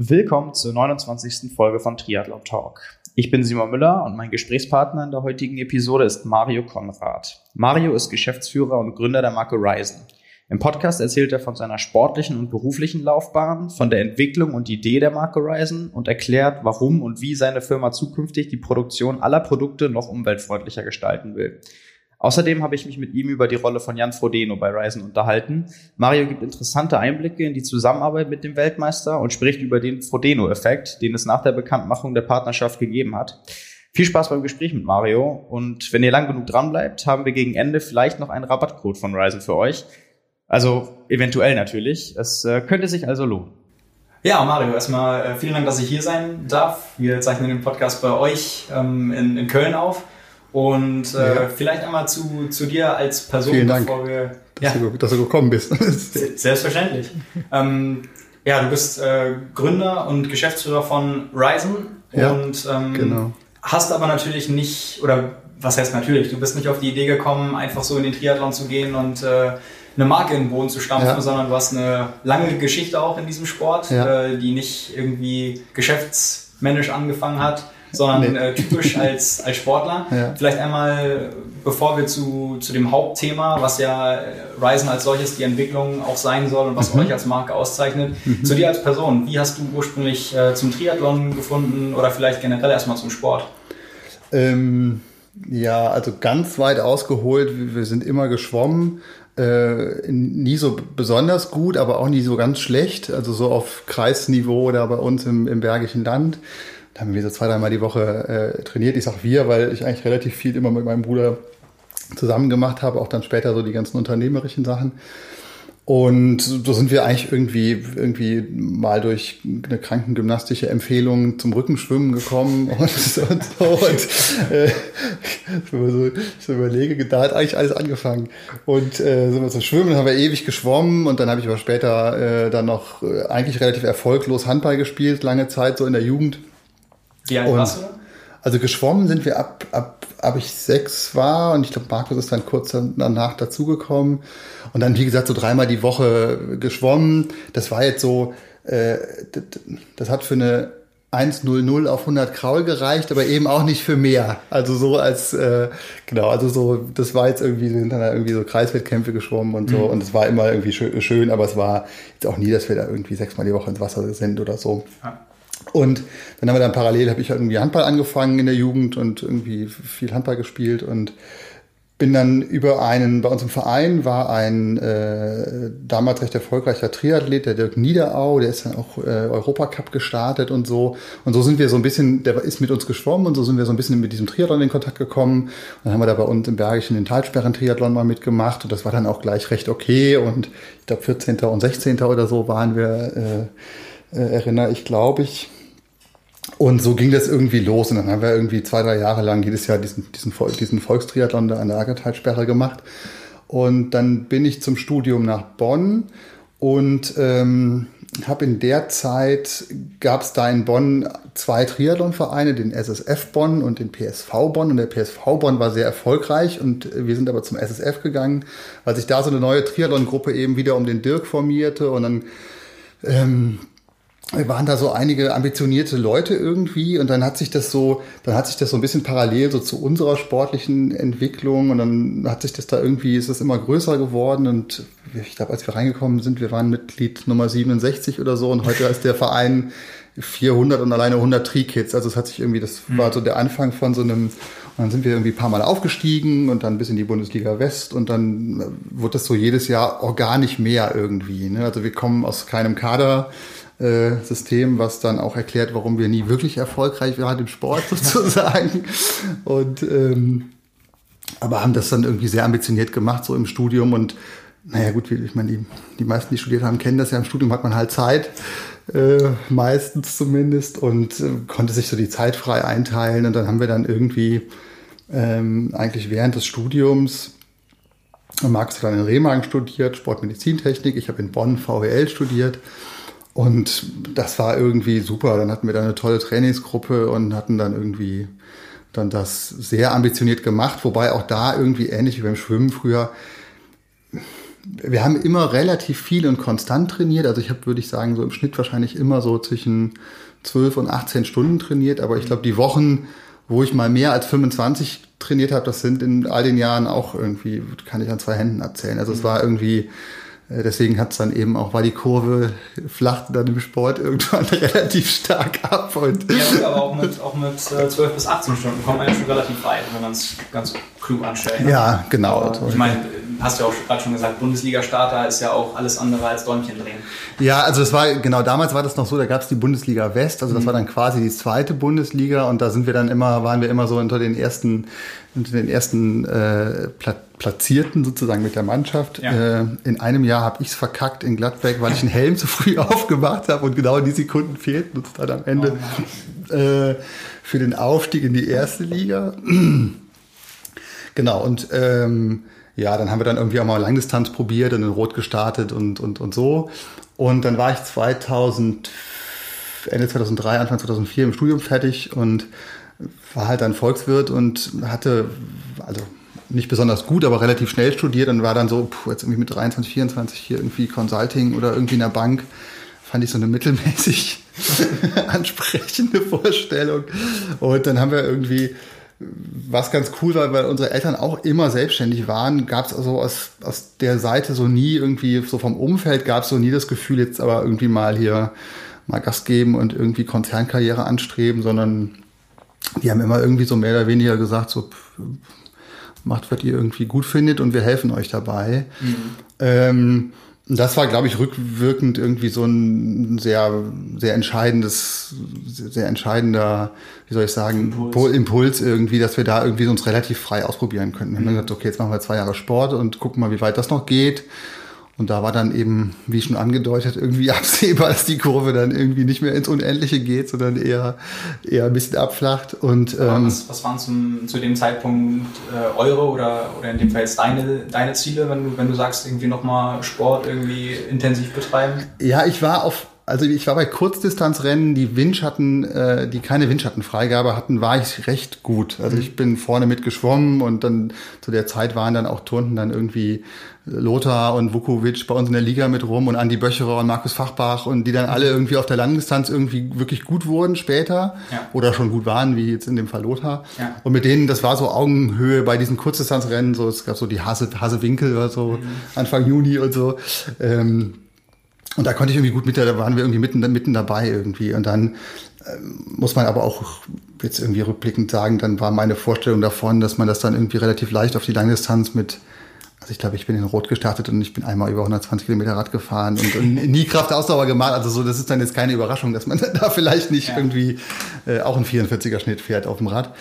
Willkommen zur 29. Folge von Triathlon Talk. Ich bin Simon Müller und mein Gesprächspartner in der heutigen Episode ist Mario Konrad. Mario ist Geschäftsführer und Gründer der Marke Ryzen. Im Podcast erzählt er von seiner sportlichen und beruflichen Laufbahn, von der Entwicklung und Idee der Marke Ryzen und erklärt, warum und wie seine Firma zukünftig die Produktion aller Produkte noch umweltfreundlicher gestalten will. Außerdem habe ich mich mit ihm über die Rolle von Jan Frodeno bei Ryzen unterhalten. Mario gibt interessante Einblicke in die Zusammenarbeit mit dem Weltmeister und spricht über den Frodeno-Effekt, den es nach der Bekanntmachung der Partnerschaft gegeben hat. Viel Spaß beim Gespräch mit Mario und wenn ihr lang genug dran bleibt, haben wir gegen Ende vielleicht noch einen Rabattcode von Ryzen für euch. Also eventuell natürlich. Es äh, könnte sich also lohnen. Ja, Mario, erstmal äh, vielen Dank, dass ich hier sein darf. Wir zeichnen den Podcast bei euch ähm, in Köln auf. Und äh, ja. vielleicht einmal zu, zu dir als Person, Vielen Dank, bevor wir. Dass, ja. du, dass du gekommen bist. Selbstverständlich. ähm, ja, du bist äh, Gründer und Geschäftsführer von Ryzen ja, und ähm, genau. hast aber natürlich nicht, oder was heißt natürlich, du bist nicht auf die Idee gekommen, einfach so in den Triathlon zu gehen und äh, eine Marke in den Boden zu stampfen, ja. sondern du hast eine lange Geschichte auch in diesem Sport, ja. äh, die nicht irgendwie geschäftsmännisch angefangen hat sondern nee. äh, typisch als, als Sportler. Ja. Vielleicht einmal, bevor wir zu, zu dem Hauptthema, was ja äh, Ryzen als solches die Entwicklung auch sein soll und was mhm. euch als Marke auszeichnet, mhm. zu dir als Person. Wie hast du ursprünglich äh, zum Triathlon gefunden oder vielleicht generell erstmal zum Sport? Ähm, ja, also ganz weit ausgeholt. Wir sind immer geschwommen. Äh, nie so besonders gut, aber auch nie so ganz schlecht. Also so auf Kreisniveau da bei uns im, im Bergischen Land. Da haben wir so zwei, dreimal die Woche äh, trainiert. Ich sag wir, weil ich eigentlich relativ viel immer mit meinem Bruder zusammen gemacht habe, auch dann später so die ganzen unternehmerischen Sachen. Und so sind wir eigentlich irgendwie, irgendwie mal durch eine krankengymnastische Empfehlung zum Rückenschwimmen gekommen und, und so. Und äh, ich so überlege, da hat eigentlich alles angefangen. Und äh, sind wir zum Schwimmen, haben wir ewig geschwommen und dann habe ich aber später äh, dann noch äh, eigentlich relativ erfolglos Handball gespielt, lange Zeit, so in der Jugend. Wie alt und, warst du? Also geschwommen sind wir ab, ab, ab ich sechs war und ich glaube, Markus ist dann kurz danach dazugekommen. Und dann, wie gesagt, so dreimal die Woche geschwommen. Das war jetzt so, äh, das, das hat für eine 1,00 auf 100 Kraul gereicht, aber eben auch nicht für mehr. Also so als, äh, genau, also so, das war jetzt irgendwie, wir sind dann irgendwie so Kreiswettkämpfe geschwommen und so mhm. und es war immer irgendwie schön, aber es war jetzt auch nie, dass wir da irgendwie sechsmal die Woche ins Wasser sind oder so. Ja. Und dann haben wir dann parallel, habe ich irgendwie Handball angefangen in der Jugend und irgendwie viel Handball gespielt und bin dann über einen, bei uns im Verein war ein äh, damals recht erfolgreicher Triathlet, der Dirk Niederau, der ist dann auch äh, Europacup gestartet und so. Und so sind wir so ein bisschen, der ist mit uns geschwommen und so sind wir so ein bisschen mit diesem Triathlon in Kontakt gekommen. Und dann haben wir da bei uns im Bergischen den Talsperren-Triathlon mal mitgemacht und das war dann auch gleich recht okay. Und ich glaube 14. und 16. oder so waren wir, äh, äh, erinnere ich, glaube ich. Und so ging das irgendwie los. Und dann haben wir irgendwie zwei, drei Jahre lang jedes Jahr diesen, diesen, diesen Volkstriathlon an der Aggertalsperre gemacht. Und dann bin ich zum Studium nach Bonn und ähm, habe in der Zeit, gab es da in Bonn zwei Triathlonvereine, den SSF Bonn und den PSV Bonn. Und der PSV Bonn war sehr erfolgreich und wir sind aber zum SSF gegangen, weil sich da so eine neue Triathlon-Gruppe eben wieder um den Dirk formierte. Und dann ähm, waren da so einige ambitionierte Leute irgendwie und dann hat sich das so, dann hat sich das so ein bisschen parallel so zu unserer sportlichen Entwicklung und dann hat sich das da irgendwie, ist es immer größer geworden und ich glaube, als wir reingekommen sind, wir waren Mitglied Nummer 67 oder so und heute ist der Verein 400 und alleine 100 Tri-Kids. Also es hat sich irgendwie, das war so der Anfang von so einem, und dann sind wir irgendwie ein paar Mal aufgestiegen und dann bis in die Bundesliga West und dann wurde das so jedes Jahr organisch mehr irgendwie. Ne? Also wir kommen aus keinem Kader äh, System, was dann auch erklärt, warum wir nie wirklich erfolgreich waren im Sport sozusagen. Und ähm, aber haben das dann irgendwie sehr ambitioniert gemacht, so im Studium. Und naja, gut, ich meine, die, die meisten, die studiert haben, kennen das ja. Im Studium hat man halt Zeit, äh, meistens zumindest, und äh, konnte sich so die Zeit frei einteilen. Und dann haben wir dann irgendwie ähm, eigentlich während des Studiums Max hat dann in Remagen studiert, Sportmedizintechnik. Ich habe in Bonn VWL studiert. Und das war irgendwie super. Dann hatten wir da eine tolle Trainingsgruppe und hatten dann irgendwie dann das sehr ambitioniert gemacht, wobei auch da irgendwie ähnlich wie beim Schwimmen früher wir haben immer relativ viel und konstant trainiert. Also ich habe, würde ich sagen, so im Schnitt wahrscheinlich immer so zwischen 12 und 18 Stunden trainiert. Aber ich glaube, die Wochen, wo ich mal mehr als 25 trainiert habe, das sind in all den Jahren auch irgendwie, kann ich an zwei Händen abzählen. Also es war irgendwie deswegen hat es dann eben auch, war die Kurve flach dann im Sport irgendwann relativ stark ab. Und ja, aber auch mit, auch mit 12 äh, bis 18 Stunden kommt man ja schon relativ weit, wenn man es ganz klug anstellt. Ne? Ja, genau. Aber ich meine, hast du ja auch gerade schon gesagt, Bundesliga-Starter ist ja auch alles andere als Däumchen drehen. Ja, also das war, genau damals war das noch so, da gab es die Bundesliga West, also das mhm. war dann quasi die zweite Bundesliga und da sind wir dann immer, waren wir immer so unter den ersten, unter den ersten äh, Platzierten sozusagen mit der Mannschaft. Ja. Äh, in einem Jahr habe ich es verkackt in Gladbeck, weil ich einen Helm zu früh aufgemacht habe und genau die Sekunden fehlten uns dann am Ende oh äh, für den Aufstieg in die erste Liga. genau, und ähm, ja, dann haben wir dann irgendwie auch mal Langdistanz probiert und in Rot gestartet und, und, und so. Und dann war ich 2000, Ende 2003, Anfang 2004 im Studium fertig und war halt dann Volkswirt und hatte, also nicht besonders gut, aber relativ schnell studiert und war dann so, puh, jetzt irgendwie mit 23, 24 hier irgendwie Consulting oder irgendwie in der Bank. Fand ich so eine mittelmäßig ansprechende Vorstellung. Und dann haben wir irgendwie was ganz cool war, weil unsere Eltern auch immer selbstständig waren, gab es also aus, aus der Seite so nie irgendwie, so vom Umfeld gab es so nie das Gefühl, jetzt aber irgendwie mal hier mal Gast geben und irgendwie Konzernkarriere anstreben, sondern die haben immer irgendwie so mehr oder weniger gesagt, so macht, was ihr irgendwie gut findet und wir helfen euch dabei. Mhm. Ähm, das war, glaube ich, rückwirkend irgendwie so ein sehr, sehr entscheidendes, sehr entscheidender, wie soll ich sagen, Impuls, Impuls irgendwie, dass wir da irgendwie uns relativ frei ausprobieren könnten. Wir haben mhm. gesagt, okay, jetzt machen wir zwei Jahre Sport und gucken mal, wie weit das noch geht. Und da war dann eben, wie schon angedeutet, irgendwie absehbar, dass die Kurve dann irgendwie nicht mehr ins Unendliche geht, sondern eher, eher ein bisschen abflacht. Und, ähm, was, was waren zum, zu dem Zeitpunkt äh, eure oder, oder in dem Fall jetzt deine, deine Ziele, wenn du, wenn du sagst, irgendwie nochmal Sport irgendwie intensiv betreiben? Ja, ich war auf also ich war bei Kurzdistanzrennen, die Windschatten, äh, die keine Windschattenfreigabe hatten, war ich recht gut. Also mhm. ich bin vorne mitgeschwommen und dann zu der Zeit waren dann auch Turnten dann irgendwie Lothar und Vukovic bei uns in der Liga mit rum und Andi Böcherer und Markus Fachbach und die dann alle irgendwie auf der Langdistanz irgendwie wirklich gut wurden später ja. oder schon gut waren, wie jetzt in dem Fall Lothar. Ja. Und mit denen, das war so Augenhöhe bei diesen Kurzdistanzrennen, so es gab so die Hase, Hasewinkel oder so mhm. Anfang Juni und so. Ähm, und da konnte ich irgendwie gut mit, da waren wir irgendwie mitten, mitten dabei irgendwie. Und dann ähm, muss man aber auch jetzt irgendwie rückblickend sagen, dann war meine Vorstellung davon, dass man das dann irgendwie relativ leicht auf die Langdistanz mit also ich glaube, ich bin in Rot gestartet und ich bin einmal über 120 Kilometer Rad gefahren und, und nie Kraftausdauer gemacht. Also so, das ist dann jetzt keine Überraschung, dass man da vielleicht nicht ja. irgendwie äh, auch einen 44er Schnitt fährt auf dem Rad.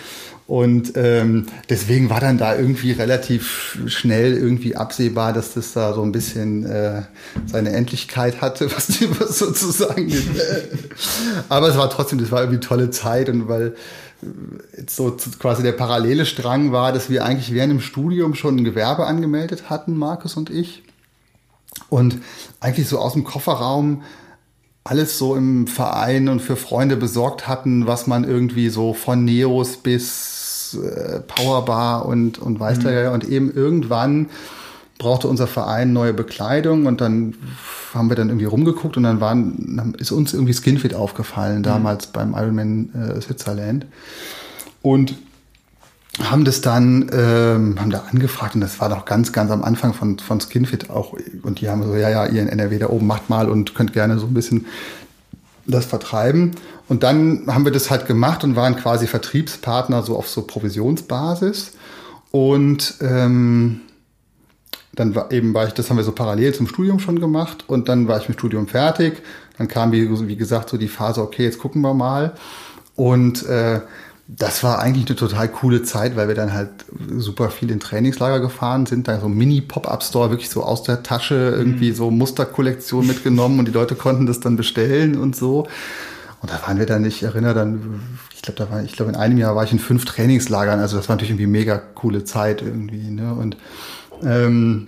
Und ähm, deswegen war dann da irgendwie relativ schnell irgendwie absehbar, dass das da so ein bisschen äh, seine Endlichkeit hatte, was, was sozusagen. Aber es war trotzdem, das war irgendwie tolle Zeit und weil jetzt so quasi der parallele Strang war, dass wir eigentlich während dem Studium schon ein Gewerbe angemeldet hatten, Markus und ich. Und eigentlich so aus dem Kofferraum alles so im Verein und für Freunde besorgt hatten, was man irgendwie so von Neos bis äh, Powerbar und, und weiß mhm. und eben irgendwann brauchte unser Verein neue Bekleidung und dann haben wir dann irgendwie rumgeguckt und dann waren, ist uns irgendwie Skinfit aufgefallen, mhm. damals beim Ironman äh, Switzerland. Und haben das dann, ähm, haben da angefragt und das war doch ganz, ganz am Anfang von, von Skinfit auch. Und die haben so, ja, ja, ihr in NRW da oben macht mal und könnt gerne so ein bisschen das vertreiben. Und dann haben wir das halt gemacht und waren quasi Vertriebspartner so auf so Provisionsbasis. Und ähm, dann war eben war ich, das haben wir so parallel zum Studium schon gemacht und dann war ich mit Studium fertig. Dann kam wie, wie gesagt so die Phase, okay, jetzt gucken wir mal. Und äh, das war eigentlich eine total coole Zeit, weil wir dann halt super viel in Trainingslager gefahren sind, da so Mini-Pop-Up-Store wirklich so aus der Tasche irgendwie mhm. so Musterkollektion mitgenommen und die Leute konnten das dann bestellen und so. Und da waren wir dann, ich erinnere dann, ich glaube, da war, ich glaube, in einem Jahr war ich in fünf Trainingslagern, also das war natürlich irgendwie mega coole Zeit irgendwie, ne? Und ähm,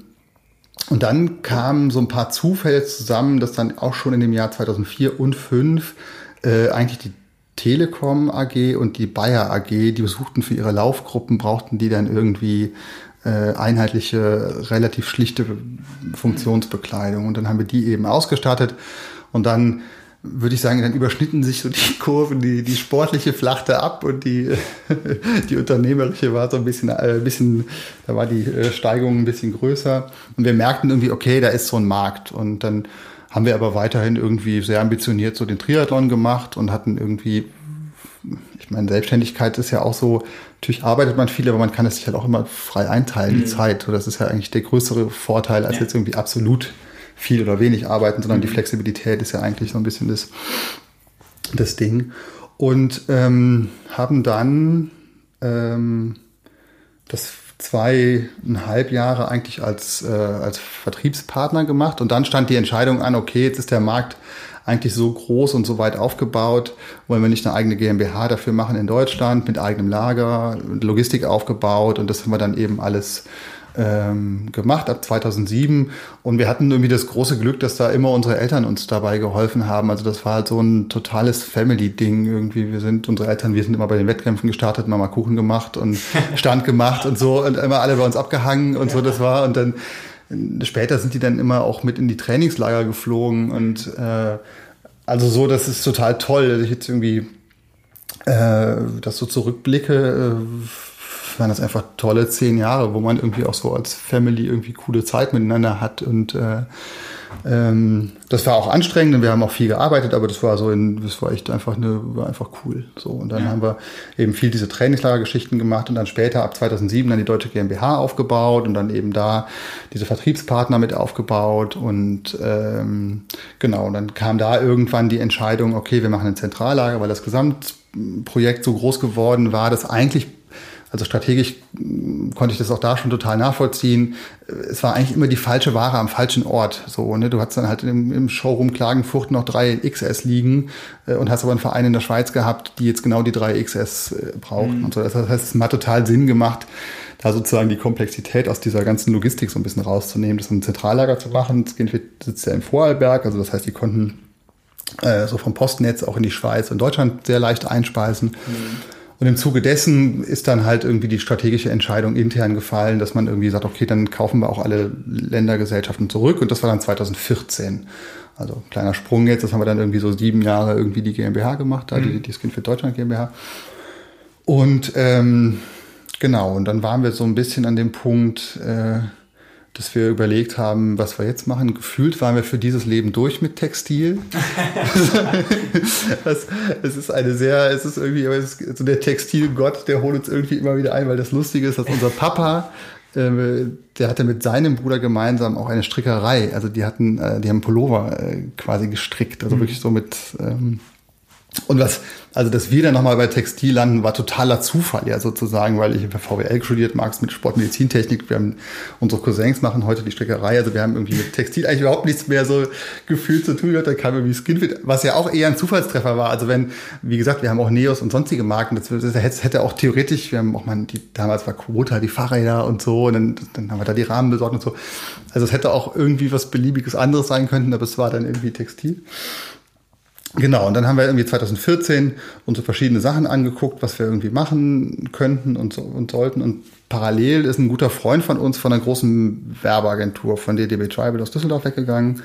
und dann kamen so ein paar Zufälle zusammen, dass dann auch schon in dem Jahr 2004 und 2005 äh, eigentlich die Telekom AG und die Bayer AG, die besuchten für ihre Laufgruppen, brauchten die dann irgendwie äh, einheitliche, relativ schlichte Funktionsbekleidung. Und dann haben wir die eben ausgestattet und dann würde ich sagen, dann überschnitten sich so die Kurven, die, die sportliche flachte ab und die, die unternehmerische war so ein bisschen, äh, ein bisschen, da war die äh, Steigung ein bisschen größer. Und wir merkten irgendwie, okay, da ist so ein Markt. Und dann haben wir aber weiterhin irgendwie sehr ambitioniert so den Triathlon gemacht und hatten irgendwie, ich meine, Selbstständigkeit ist ja auch so, natürlich arbeitet man viel, aber man kann es sich halt auch immer frei einteilen, mhm. die Zeit. Und das ist ja eigentlich der größere Vorteil, als ja. jetzt irgendwie absolut viel oder wenig arbeiten, sondern mhm. die Flexibilität ist ja eigentlich so ein bisschen das, das Ding. Und ähm, haben dann ähm, das zweieinhalb Jahre eigentlich als, äh, als Vertriebspartner gemacht. Und dann stand die Entscheidung an, okay, jetzt ist der Markt eigentlich so groß und so weit aufgebaut, wollen wir nicht eine eigene GmbH dafür machen in Deutschland mit eigenem Lager, Logistik aufgebaut und das haben wir dann eben alles ähm, gemacht ab 2007 und wir hatten irgendwie das große Glück, dass da immer unsere Eltern uns dabei geholfen haben. Also das war halt so ein totales Family-Ding irgendwie. Wir sind unsere Eltern, wir sind immer bei den Wettkämpfen gestartet, Mama Kuchen gemacht und Stand gemacht und so und immer alle bei uns abgehangen und so das war und dann später sind die dann immer auch mit in die Trainingslager geflogen und äh, also so, das ist total toll. dass Ich jetzt irgendwie äh, das so zurückblicke, äh, waren das einfach tolle zehn Jahre, wo man irgendwie auch so als Family irgendwie coole Zeit miteinander hat und äh, ähm, das war auch anstrengend und wir haben auch viel gearbeitet, aber das war so in, das war echt einfach eine, war einfach cool. So und dann ja. haben wir eben viel diese Trainingslagergeschichten gemacht und dann später ab 2007 dann die deutsche GmbH aufgebaut und dann eben da diese Vertriebspartner mit aufgebaut und ähm, genau und dann kam da irgendwann die Entscheidung, okay, wir machen ein Zentrallager, weil das Gesamtprojekt so groß geworden war, dass eigentlich also strategisch hm, konnte ich das auch da schon total nachvollziehen. Es war eigentlich immer die falsche Ware am falschen Ort. So, ne? Du hattest dann halt im, im Showroom Klagenfurt noch drei XS liegen äh, und hast aber einen Verein in der Schweiz gehabt, die jetzt genau die drei XS äh, brauchen. Mhm. Und so. Das heißt, es hat total Sinn gemacht, da sozusagen die Komplexität aus dieser ganzen Logistik so ein bisschen rauszunehmen, das ein Zentrallager zu machen. Das sitzt ja im Vorarlberg, also das heißt, die konnten äh, so vom Postnetz auch in die Schweiz und Deutschland sehr leicht einspeisen. Mhm. Und im Zuge dessen ist dann halt irgendwie die strategische Entscheidung intern gefallen, dass man irgendwie sagt, okay, dann kaufen wir auch alle Ländergesellschaften zurück. Und das war dann 2014. Also kleiner Sprung jetzt, das haben wir dann irgendwie so sieben Jahre irgendwie die GmbH gemacht, da mhm. die, die Skin für Deutschland GmbH. Und ähm, genau, und dann waren wir so ein bisschen an dem Punkt, äh, dass wir überlegt haben, was wir jetzt machen. Gefühlt waren wir für dieses Leben durch mit Textil. das, es ist eine sehr, es ist irgendwie, es ist so der Textilgott, der holt uns irgendwie immer wieder ein, weil das Lustige ist, dass unser Papa äh, der hatte mit seinem Bruder gemeinsam auch eine Strickerei. Also die hatten, äh, die haben Pullover äh, quasi gestrickt. Also mhm. wirklich so mit ähm, und was, also dass wir dann nochmal bei Textil landen, war totaler Zufall ja sozusagen, weil ich bei VWL studiert, Marx mit Sportmedizintechnik, wir haben, unsere Cousins machen heute die Streckerei, also wir haben irgendwie mit Textil eigentlich überhaupt nichts mehr so gefühlt zu tun. Gehabt, da kam irgendwie Skinfit, was ja auch eher ein Zufallstreffer war, also wenn, wie gesagt, wir haben auch Neos und sonstige Marken, das, das hätte auch theoretisch, wir haben auch mal, die, damals war Quota, die Fahrräder und so, und dann, dann haben wir da die Rahmen besorgt und so, also es hätte auch irgendwie was beliebiges anderes sein können, aber es war dann irgendwie Textil. Genau, und dann haben wir irgendwie 2014 uns so verschiedene Sachen angeguckt, was wir irgendwie machen könnten und, so, und sollten. Und parallel ist ein guter Freund von uns von einer großen Werbeagentur von DDB Tribal aus Düsseldorf weggegangen.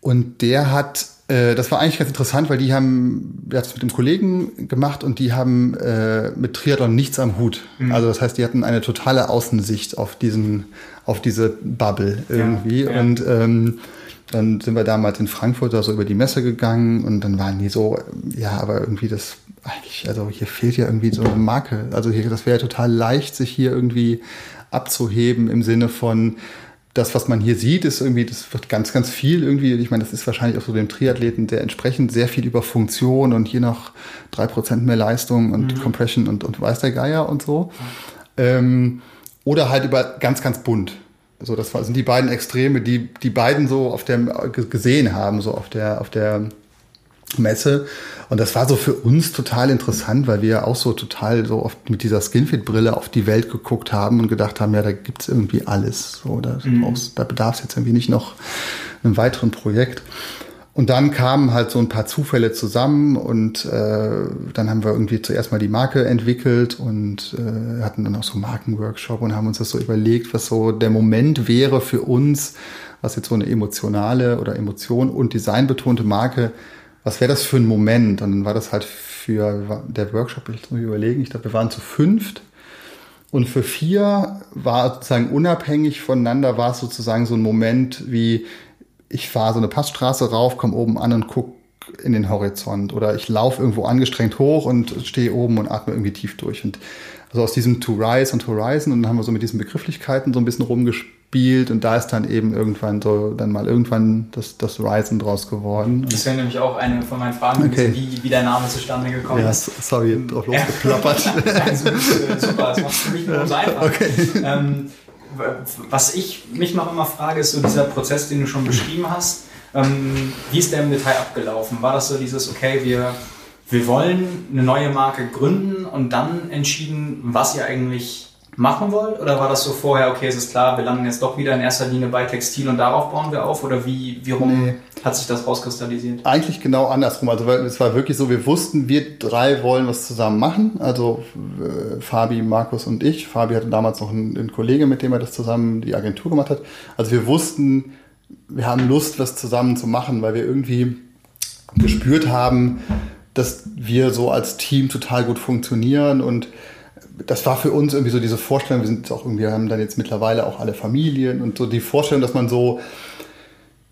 Und der hat, das war eigentlich ganz interessant, weil die haben, es mit dem Kollegen gemacht und die haben äh, mit Triathlon nichts am Hut. Mhm. Also das heißt, die hatten eine totale Außensicht auf diesen, auf diese Bubble irgendwie. Ja, ja. Und ähm, dann sind wir damals in Frankfurt da so über die Messe gegangen und dann waren die so, ja, aber irgendwie das, eigentlich, also hier fehlt ja irgendwie so eine Marke. Also hier, das wäre ja total leicht, sich hier irgendwie abzuheben im Sinne von, das, was man hier sieht, ist irgendwie, das wird ganz, ganz viel irgendwie. Ich meine, das ist wahrscheinlich auch so dem Triathleten der entsprechend sehr viel über Funktion und hier noch drei Prozent mehr Leistung und mhm. Compression und, und weiß der Geier und so. Ähm, oder halt über ganz, ganz bunt. So, das sind die beiden Extreme, die die beiden so auf der gesehen haben, so auf der auf der Messe. Und das war so für uns total interessant, weil wir auch so total so oft mit dieser Skinfit-Brille auf die Welt geguckt haben und gedacht haben, ja, da gibt's irgendwie alles. So, da, mhm. da bedarf es jetzt irgendwie nicht noch einem weiteren Projekt. Und dann kamen halt so ein paar Zufälle zusammen und äh, dann haben wir irgendwie zuerst mal die Marke entwickelt und äh, hatten dann auch so einen Markenworkshop und haben uns das so überlegt, was so der Moment wäre für uns, was jetzt so eine emotionale oder Emotion und designbetonte Marke, was wäre das für ein Moment? Und dann war das halt für der Workshop, ich muss überlegen, ich glaube, wir waren zu fünft. Und für vier war sozusagen unabhängig voneinander, war es sozusagen so ein Moment wie, ich fahre so eine Passstraße rauf, komme oben an und gucke in den Horizont oder ich laufe irgendwo angestrengt hoch und stehe oben und atme irgendwie tief durch. Und also aus diesem To Rise und Horizon und dann haben wir so mit diesen Begrifflichkeiten so ein bisschen rumgespielt und da ist dann eben irgendwann so dann mal irgendwann das, das Risen draus geworden. Das wäre nämlich auch eine von meinen Fragen, okay. wie, wie der Name zustande gekommen ja, ist. Sorry, drauf losgeplappert. also, super, das macht es für mich nur so einfach. Okay. Ähm, was ich mich noch immer frage, ist so dieser Prozess, den du schon beschrieben hast. Ähm, wie ist der im Detail abgelaufen? War das so dieses, okay, wir, wir wollen eine neue Marke gründen und dann entschieden, was ihr eigentlich machen wollt? Oder war das so vorher, okay, es ist klar, wir landen jetzt doch wieder in erster Linie bei Textil und darauf bauen wir auf? Oder wie, wie rum nee. hat sich das rauskristallisiert? Eigentlich genau andersrum. Also es war wirklich so, wir wussten, wir drei wollen was zusammen machen. Also äh, Fabi, Markus und ich. Fabi hatte damals noch einen, einen Kollege, mit dem er das zusammen die Agentur gemacht hat. Also wir wussten, wir haben Lust, was zusammen zu machen, weil wir irgendwie gespürt haben, dass wir so als Team total gut funktionieren und das war für uns irgendwie so diese Vorstellung, wir sind auch irgendwie, haben dann jetzt mittlerweile auch alle Familien und so die Vorstellung, dass man so,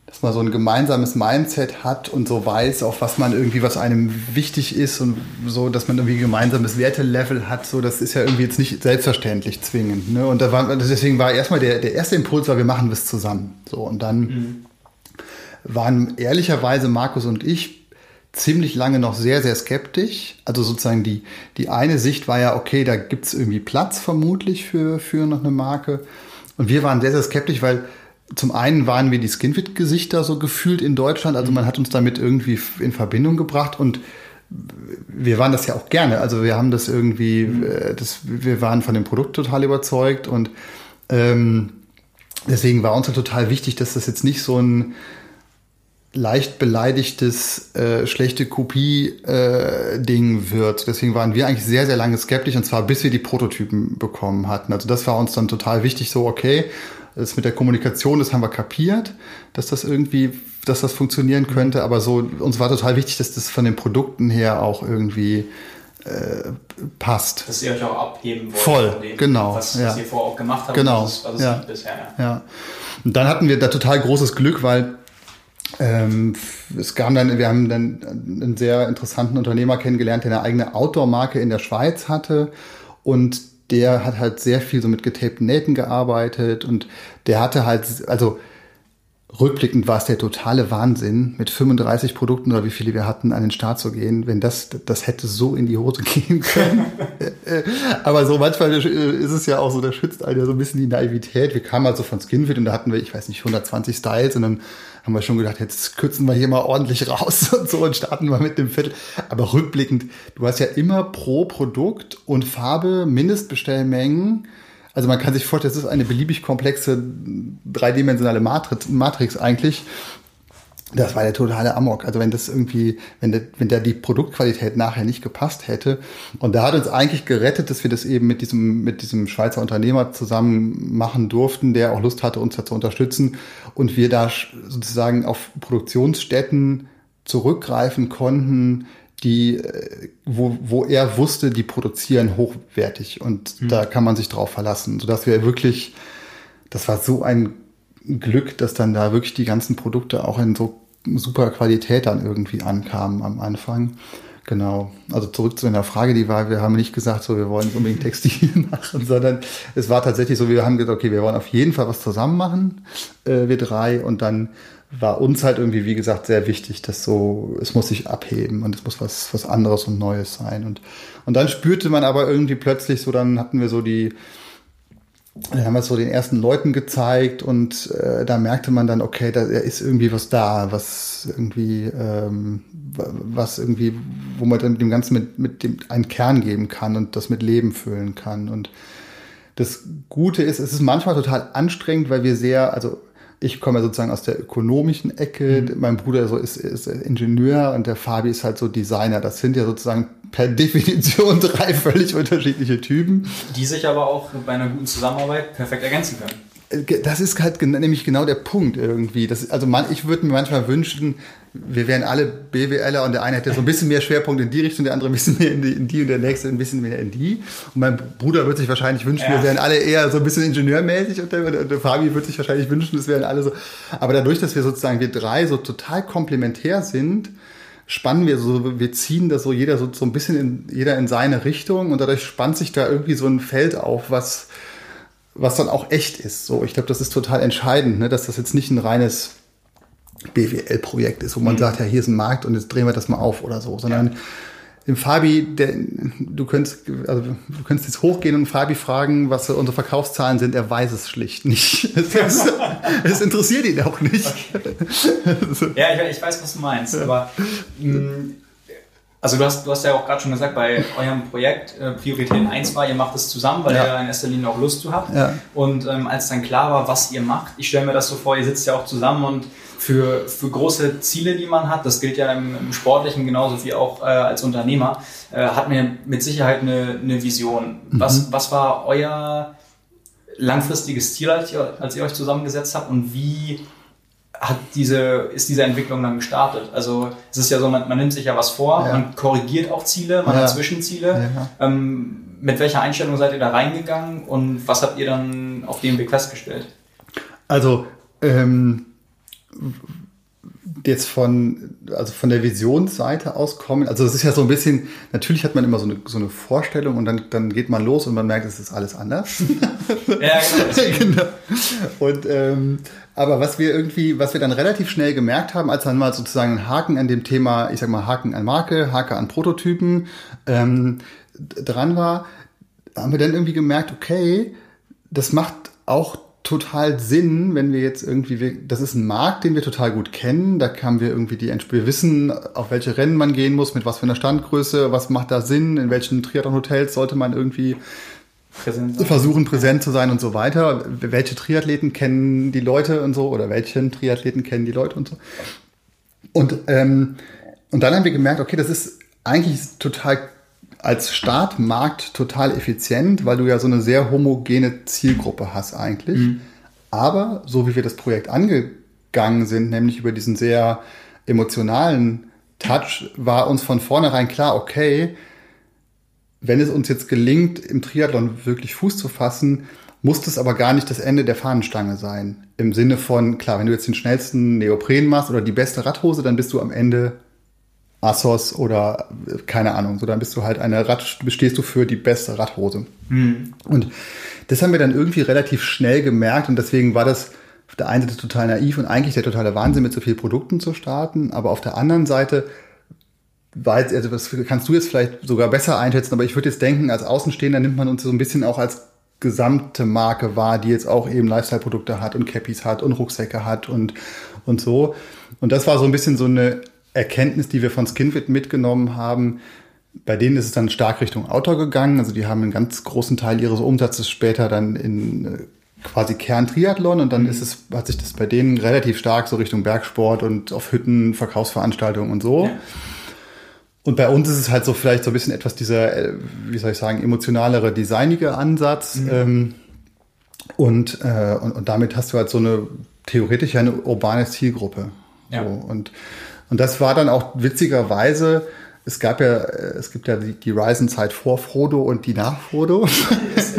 dass man so ein gemeinsames Mindset hat und so weiß, auf was man irgendwie, was einem wichtig ist und so, dass man irgendwie ein gemeinsames Wertelevel hat, so, das ist ja irgendwie jetzt nicht selbstverständlich zwingend. Ne? Und da war, deswegen war erstmal der, der erste Impuls war, wir machen das zusammen. So, und dann mhm. waren ehrlicherweise Markus und ich ziemlich lange noch sehr, sehr skeptisch. Also sozusagen die, die eine Sicht war ja, okay, da gibt es irgendwie Platz vermutlich für, für noch eine Marke. Und wir waren sehr, sehr skeptisch, weil zum einen waren wir die Skinfit-Gesichter so gefühlt in Deutschland. Also man hat uns damit irgendwie in Verbindung gebracht und wir waren das ja auch gerne. Also wir haben das irgendwie, mhm. Äh, das, wir waren von dem Produkt total überzeugt und ähm, deswegen war uns halt total wichtig, dass das jetzt nicht so ein leicht beleidigtes, äh, schlechte Kopie-Ding äh, wird. Deswegen waren wir eigentlich sehr, sehr lange skeptisch und zwar bis wir die Prototypen bekommen hatten. Also das war uns dann total wichtig, so okay, das mit der Kommunikation, das haben wir kapiert, dass das irgendwie, dass das funktionieren könnte, aber so, uns war total wichtig, dass das von den Produkten her auch irgendwie äh, passt. Dass ihr euch auch abheben wollt. Voll, von dem, genau. Was, ja. was ihr vorher auch gemacht habt. Genau. Was, was ja. bisher. Ja. ja. Und dann hatten wir da total großes Glück, weil ähm, es kam dann, wir haben dann einen sehr interessanten Unternehmer kennengelernt, der eine eigene Outdoor-Marke in der Schweiz hatte und der hat halt sehr viel so mit getapten Nähten gearbeitet und der hatte halt, also rückblickend war es der totale Wahnsinn, mit 35 Produkten oder wie viele wir hatten, an den Start zu gehen, wenn das, das hätte so in die Hose gehen können. Aber so manchmal ist es ja auch so, da schützt einen ja so ein bisschen die Naivität. Wir kamen also von Skinfit und da hatten wir, ich weiß nicht, 120 Styles und dann haben wir schon gedacht, jetzt kürzen wir hier mal ordentlich raus und so und starten wir mit dem Viertel. Aber rückblickend, du hast ja immer pro Produkt und Farbe Mindestbestellmengen also man kann sich vorstellen, es ist eine beliebig komplexe dreidimensionale Matrix, Matrix eigentlich. Das war der totale Amok. Also wenn das irgendwie, wenn der, wenn da die Produktqualität nachher nicht gepasst hätte. Und da hat uns eigentlich gerettet, dass wir das eben mit diesem, mit diesem Schweizer Unternehmer zusammen machen durften, der auch Lust hatte, uns da zu unterstützen. Und wir da sozusagen auf Produktionsstätten zurückgreifen konnten, die, äh, wo, wo er wusste, die produzieren hochwertig und mhm. da kann man sich drauf verlassen, sodass wir wirklich, das war so ein Glück, dass dann da wirklich die ganzen Produkte auch in so super Qualität dann irgendwie ankamen am Anfang. Genau. Also zurück zu einer Frage, die war, wir haben nicht gesagt, so wir wollen unbedingt Textil machen, sondern es war tatsächlich so, wir haben gesagt, okay, wir wollen auf jeden Fall was zusammen machen, äh, wir drei, und dann war uns halt irgendwie, wie gesagt, sehr wichtig, dass so, es muss sich abheben und es muss was, was anderes und Neues sein. Und, und dann spürte man aber irgendwie plötzlich so, dann hatten wir so die, dann haben wir es so den ersten Leuten gezeigt und äh, da merkte man dann, okay, da ist irgendwie was da, was irgendwie, ähm, was irgendwie, wo man dann dem Ganzen mit, mit dem einen Kern geben kann und das mit Leben füllen kann. Und das Gute ist, es ist manchmal total anstrengend, weil wir sehr, also ich komme ja sozusagen aus der ökonomischen Ecke. Mhm. Mein Bruder so ist, ist Ingenieur und der Fabi ist halt so Designer. Das sind ja sozusagen per Definition drei völlig unterschiedliche Typen. Die sich aber auch bei einer guten Zusammenarbeit perfekt ergänzen können. Äh, das ist halt nämlich genau der Punkt irgendwie. Das, also man, ich würde mir manchmal wünschen, wir wären alle BWLer und der eine hätte so ein bisschen mehr Schwerpunkt in die Richtung, der andere ein bisschen mehr in die, in die und der nächste ein bisschen mehr in die. Und mein Bruder würde sich wahrscheinlich wünschen, ja. wir wären alle eher so ein bisschen ingenieurmäßig und der, und der Fabi würde sich wahrscheinlich wünschen, es wären alle so. Aber dadurch, dass wir sozusagen wir drei so total komplementär sind, spannen wir so, wir ziehen das so jeder so, so ein bisschen in, jeder in seine Richtung und dadurch spannt sich da irgendwie so ein Feld auf, was, was dann auch echt ist. So, ich glaube, das ist total entscheidend, ne, dass das jetzt nicht ein reines BWL-Projekt ist, wo man mhm. sagt, ja, hier ist ein Markt und jetzt drehen wir das mal auf oder so, sondern ja. dem Fabi, der, du könntest, also du könntest jetzt hochgehen und Fabi fragen, was unsere Verkaufszahlen sind. Er weiß es schlicht nicht. Es, interessiert ihn auch nicht. Okay. ja, ich, ich, weiß, was du meinst, aber mh, mm, also du hast, du hast ja auch gerade schon gesagt, bei eurem Projekt äh, Priorität 1 war, ihr macht es zusammen, weil ja. ihr in erster Linie auch Lust zu habt. Ja. Und ähm, als dann klar war, was ihr macht, ich stelle mir das so vor, ihr sitzt ja auch zusammen und für, für große Ziele, die man hat, das gilt ja im, im Sportlichen genauso wie auch äh, als Unternehmer, äh, hat man mit Sicherheit eine, eine Vision. Mhm. Was, was war euer langfristiges Ziel, als ihr, als ihr euch zusammengesetzt habt und wie hat diese, ist diese Entwicklung dann gestartet? Also es ist ja so, man, man nimmt sich ja was vor, ja. man korrigiert auch Ziele, man ja. hat Zwischenziele. Ja. Ähm, mit welcher Einstellung seid ihr da reingegangen und was habt ihr dann auf dem Weg festgestellt? Also ähm, jetzt von, also von der Visionsseite aus kommen, also es ist ja so ein bisschen, natürlich hat man immer so eine, so eine Vorstellung und dann, dann geht man los und man merkt, es ist alles anders. ja, genau. genau. Und, ähm, aber was wir irgendwie, was wir dann relativ schnell gemerkt haben, als dann mal sozusagen ein Haken an dem Thema, ich sag mal Haken an Marke, Haken an Prototypen ähm, dran war, haben wir dann irgendwie gemerkt, okay, das macht auch total Sinn, wenn wir jetzt irgendwie, das ist ein Markt, den wir total gut kennen. Da haben wir irgendwie die, wir wissen, auf welche Rennen man gehen muss, mit was für einer Standgröße, was macht da Sinn, in welchen Triathlon-Hotels sollte man irgendwie präsent versuchen, präsent zu sein und so weiter. Welche Triathleten kennen die Leute und so, oder welchen Triathleten kennen die Leute und so. Und, ähm, und dann haben wir gemerkt, okay, das ist eigentlich total als Startmarkt total effizient, weil du ja so eine sehr homogene Zielgruppe hast eigentlich. Mhm. Aber so wie wir das Projekt angegangen sind, nämlich über diesen sehr emotionalen Touch, war uns von vornherein klar, okay, wenn es uns jetzt gelingt, im Triathlon wirklich Fuß zu fassen, muss das aber gar nicht das Ende der Fahnenstange sein. Im Sinne von, klar, wenn du jetzt den schnellsten Neopren machst oder die beste Radhose, dann bist du am Ende Assos oder keine Ahnung. So, dann bist du halt eine Rad, bestehst du für die beste Radhose. Mhm. Und das haben wir dann irgendwie relativ schnell gemerkt und deswegen war das auf der einen Seite total naiv und eigentlich der totale Wahnsinn, mit so vielen Produkten zu starten, aber auf der anderen Seite war jetzt, also das kannst du jetzt vielleicht sogar besser einschätzen, aber ich würde jetzt denken, als Außenstehender nimmt man uns so ein bisschen auch als gesamte Marke wahr, die jetzt auch eben Lifestyle-Produkte hat und Cappies hat und Rucksäcke hat und, und so. Und das war so ein bisschen so eine Erkenntnis, die wir von Skinfit mitgenommen haben, bei denen ist es dann stark Richtung Outdoor gegangen. Also die haben einen ganz großen Teil ihres Umsatzes später dann in äh, quasi Kern-Triathlon und dann mhm. ist es, hat sich das bei denen relativ stark so Richtung Bergsport und auf Hütten, Verkaufsveranstaltungen und so. Ja. Und bei uns ist es halt so vielleicht so ein bisschen etwas dieser, äh, wie soll ich sagen, emotionalere, designige Ansatz. Mhm. Ähm, und, äh, und, und damit hast du halt so eine theoretisch eine urbane Zielgruppe. Ja. So. Und und das war dann auch witzigerweise, es gab ja, es gibt ja die, die Ryzen-Zeit vor Frodo und die nach Frodo.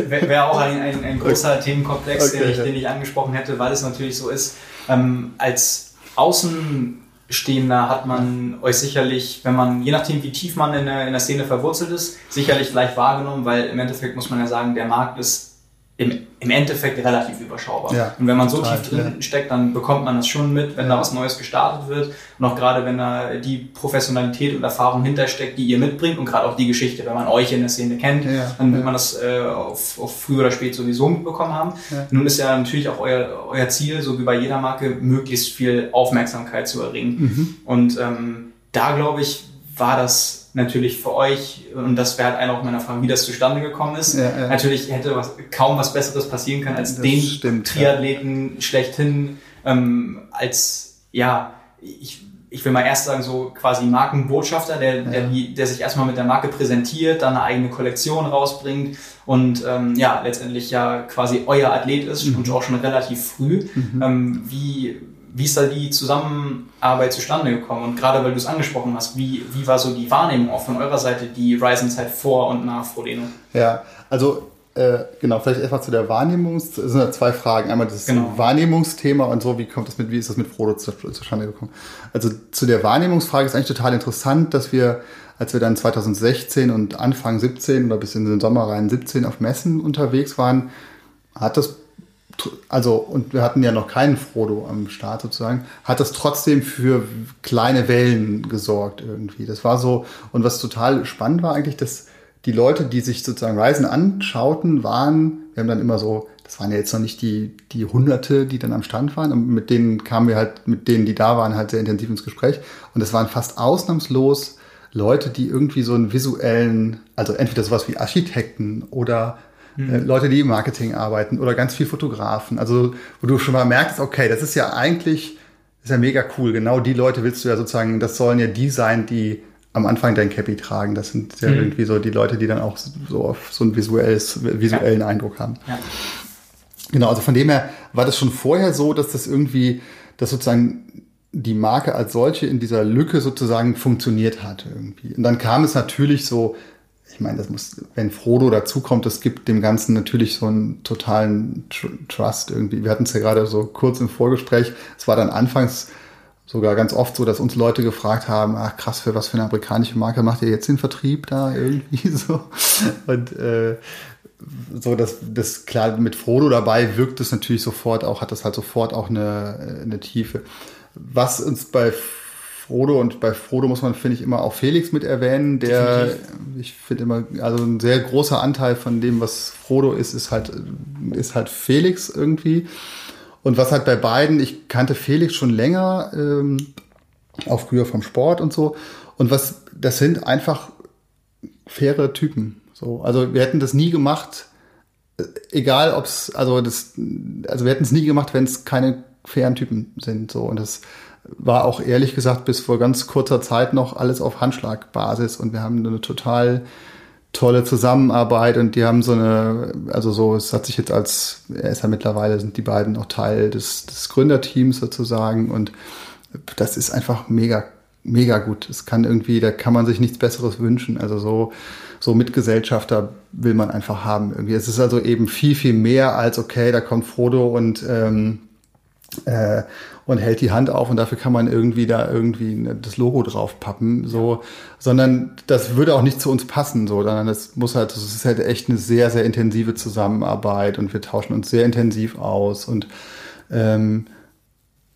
Wäre wär auch ein, ein, ein großer okay. Themenkomplex, den, ich, den ich angesprochen hätte, weil es natürlich so ist, ähm, als Außenstehender hat man euch sicherlich, wenn man, je nachdem wie tief man in der, in der Szene verwurzelt ist, sicherlich gleich wahrgenommen, weil im Endeffekt muss man ja sagen, der Markt ist im, im Endeffekt relativ überschaubar. Ja, und wenn man so total, tief drin ja. steckt, dann bekommt man das schon mit, wenn da was Neues gestartet wird. Und auch gerade wenn da die Professionalität und Erfahrung hintersteckt, die ihr mitbringt und gerade auch die Geschichte, wenn man euch in der Szene kennt, ja, dann wird man das äh, auf, auf früh oder spät sowieso mitbekommen haben. Nun ist ja natürlich auch euer, euer Ziel, so wie bei jeder Marke, möglichst viel Aufmerksamkeit zu erringen. Mhm. Und ähm, da glaube ich, war das natürlich für euch, und das wäre halt eine auch meiner Fragen, wie das zustande gekommen ist, ja, ja. natürlich hätte was, kaum was Besseres passieren können, als das den stimmt, Triathleten ja. schlechthin ähm, als, ja, ich, ich will mal erst sagen, so quasi Markenbotschafter, der, der, der sich erstmal mit der Marke präsentiert, dann eine eigene Kollektion rausbringt und ähm, ja, letztendlich ja quasi euer Athlet ist mhm. und auch schon relativ früh. Mhm. Ähm, wie, wie ist da die Zusammenarbeit zustande gekommen? Und gerade weil du es angesprochen hast, wie, wie war so die Wahrnehmung auch von eurer Seite, die Ryzen-Zeit vor und nach Frodeno? Ja, also äh, genau, vielleicht erstmal zu der Wahrnehmung. Es sind ja zwei Fragen. Einmal das genau. Wahrnehmungsthema und so, wie kommt das mit, wie ist das mit Frodo zustande gekommen? Also zu der Wahrnehmungsfrage ist eigentlich total interessant, dass wir, als wir dann 2016 und Anfang 17 oder bis in den Sommer rein 17 auf Messen unterwegs waren, hat das also, und wir hatten ja noch keinen Frodo am Start sozusagen, hat das trotzdem für kleine Wellen gesorgt irgendwie. Das war so, und was total spannend war eigentlich, dass die Leute, die sich sozusagen Reisen anschauten, waren, wir haben dann immer so, das waren ja jetzt noch nicht die, die Hunderte, die dann am Stand waren, und mit denen kamen wir halt, mit denen, die da waren, halt sehr intensiv ins Gespräch. Und es waren fast ausnahmslos Leute, die irgendwie so einen visuellen, also entweder sowas wie Architekten oder mhm. Leute, die im Marketing arbeiten oder ganz viel Fotografen. Also, wo du schon mal merkst, okay, das ist ja eigentlich, ist ja mega cool. Genau die Leute willst du ja sozusagen, das sollen ja die sein, die am Anfang dein Cappy tragen. Das sind ja mhm. irgendwie so die Leute, die dann auch so auf so einen visuelles, visuellen ja. Eindruck haben. Ja. Genau, also von dem her war das schon vorher so, dass das irgendwie, dass sozusagen die Marke als solche in dieser Lücke sozusagen funktioniert hat irgendwie. Und dann kam es natürlich so ich meine, das muss, wenn Frodo dazukommt, es gibt dem Ganzen natürlich so einen totalen Trust irgendwie. Wir hatten es ja gerade so kurz im Vorgespräch. Es war dann anfangs sogar ganz oft so, dass uns Leute gefragt haben, ach krass, für was für eine amerikanische Marke macht ihr jetzt den Vertrieb da irgendwie so? Und äh, so, dass das klar mit Frodo dabei wirkt es natürlich sofort auch, hat das halt sofort auch eine, eine Tiefe. Was uns bei Frodo und bei Frodo muss man, finde ich, immer auch Felix mit erwähnen, der, Definitiv. ich finde immer, also ein sehr großer Anteil von dem, was Frodo ist, ist halt, ist halt Felix irgendwie. Und was halt bei beiden, ich kannte Felix schon länger, ähm, auch früher vom Sport und so. Und was, das sind einfach faire Typen. So, also wir hätten das nie gemacht, äh, egal ob's, also das, also wir hätten es nie gemacht, wenn es keine fairen Typen sind. So und das war auch ehrlich gesagt bis vor ganz kurzer Zeit noch alles auf Handschlagbasis und wir haben eine total tolle Zusammenarbeit und die haben so eine, also so, es hat sich jetzt als, er ist ja mittlerweile, sind die beiden auch Teil des, des Gründerteams sozusagen und das ist einfach mega, mega gut. Es kann irgendwie, da kann man sich nichts Besseres wünschen. Also so, so Mitgesellschafter will man einfach haben irgendwie. Es ist also eben viel, viel mehr als, okay, da kommt Frodo und ähm, äh, und hält die Hand auf und dafür kann man irgendwie da irgendwie das Logo drauf pappen, so, sondern das würde auch nicht zu uns passen, so, sondern das muss halt, das ist halt echt eine sehr, sehr intensive Zusammenarbeit und wir tauschen uns sehr intensiv aus und ähm,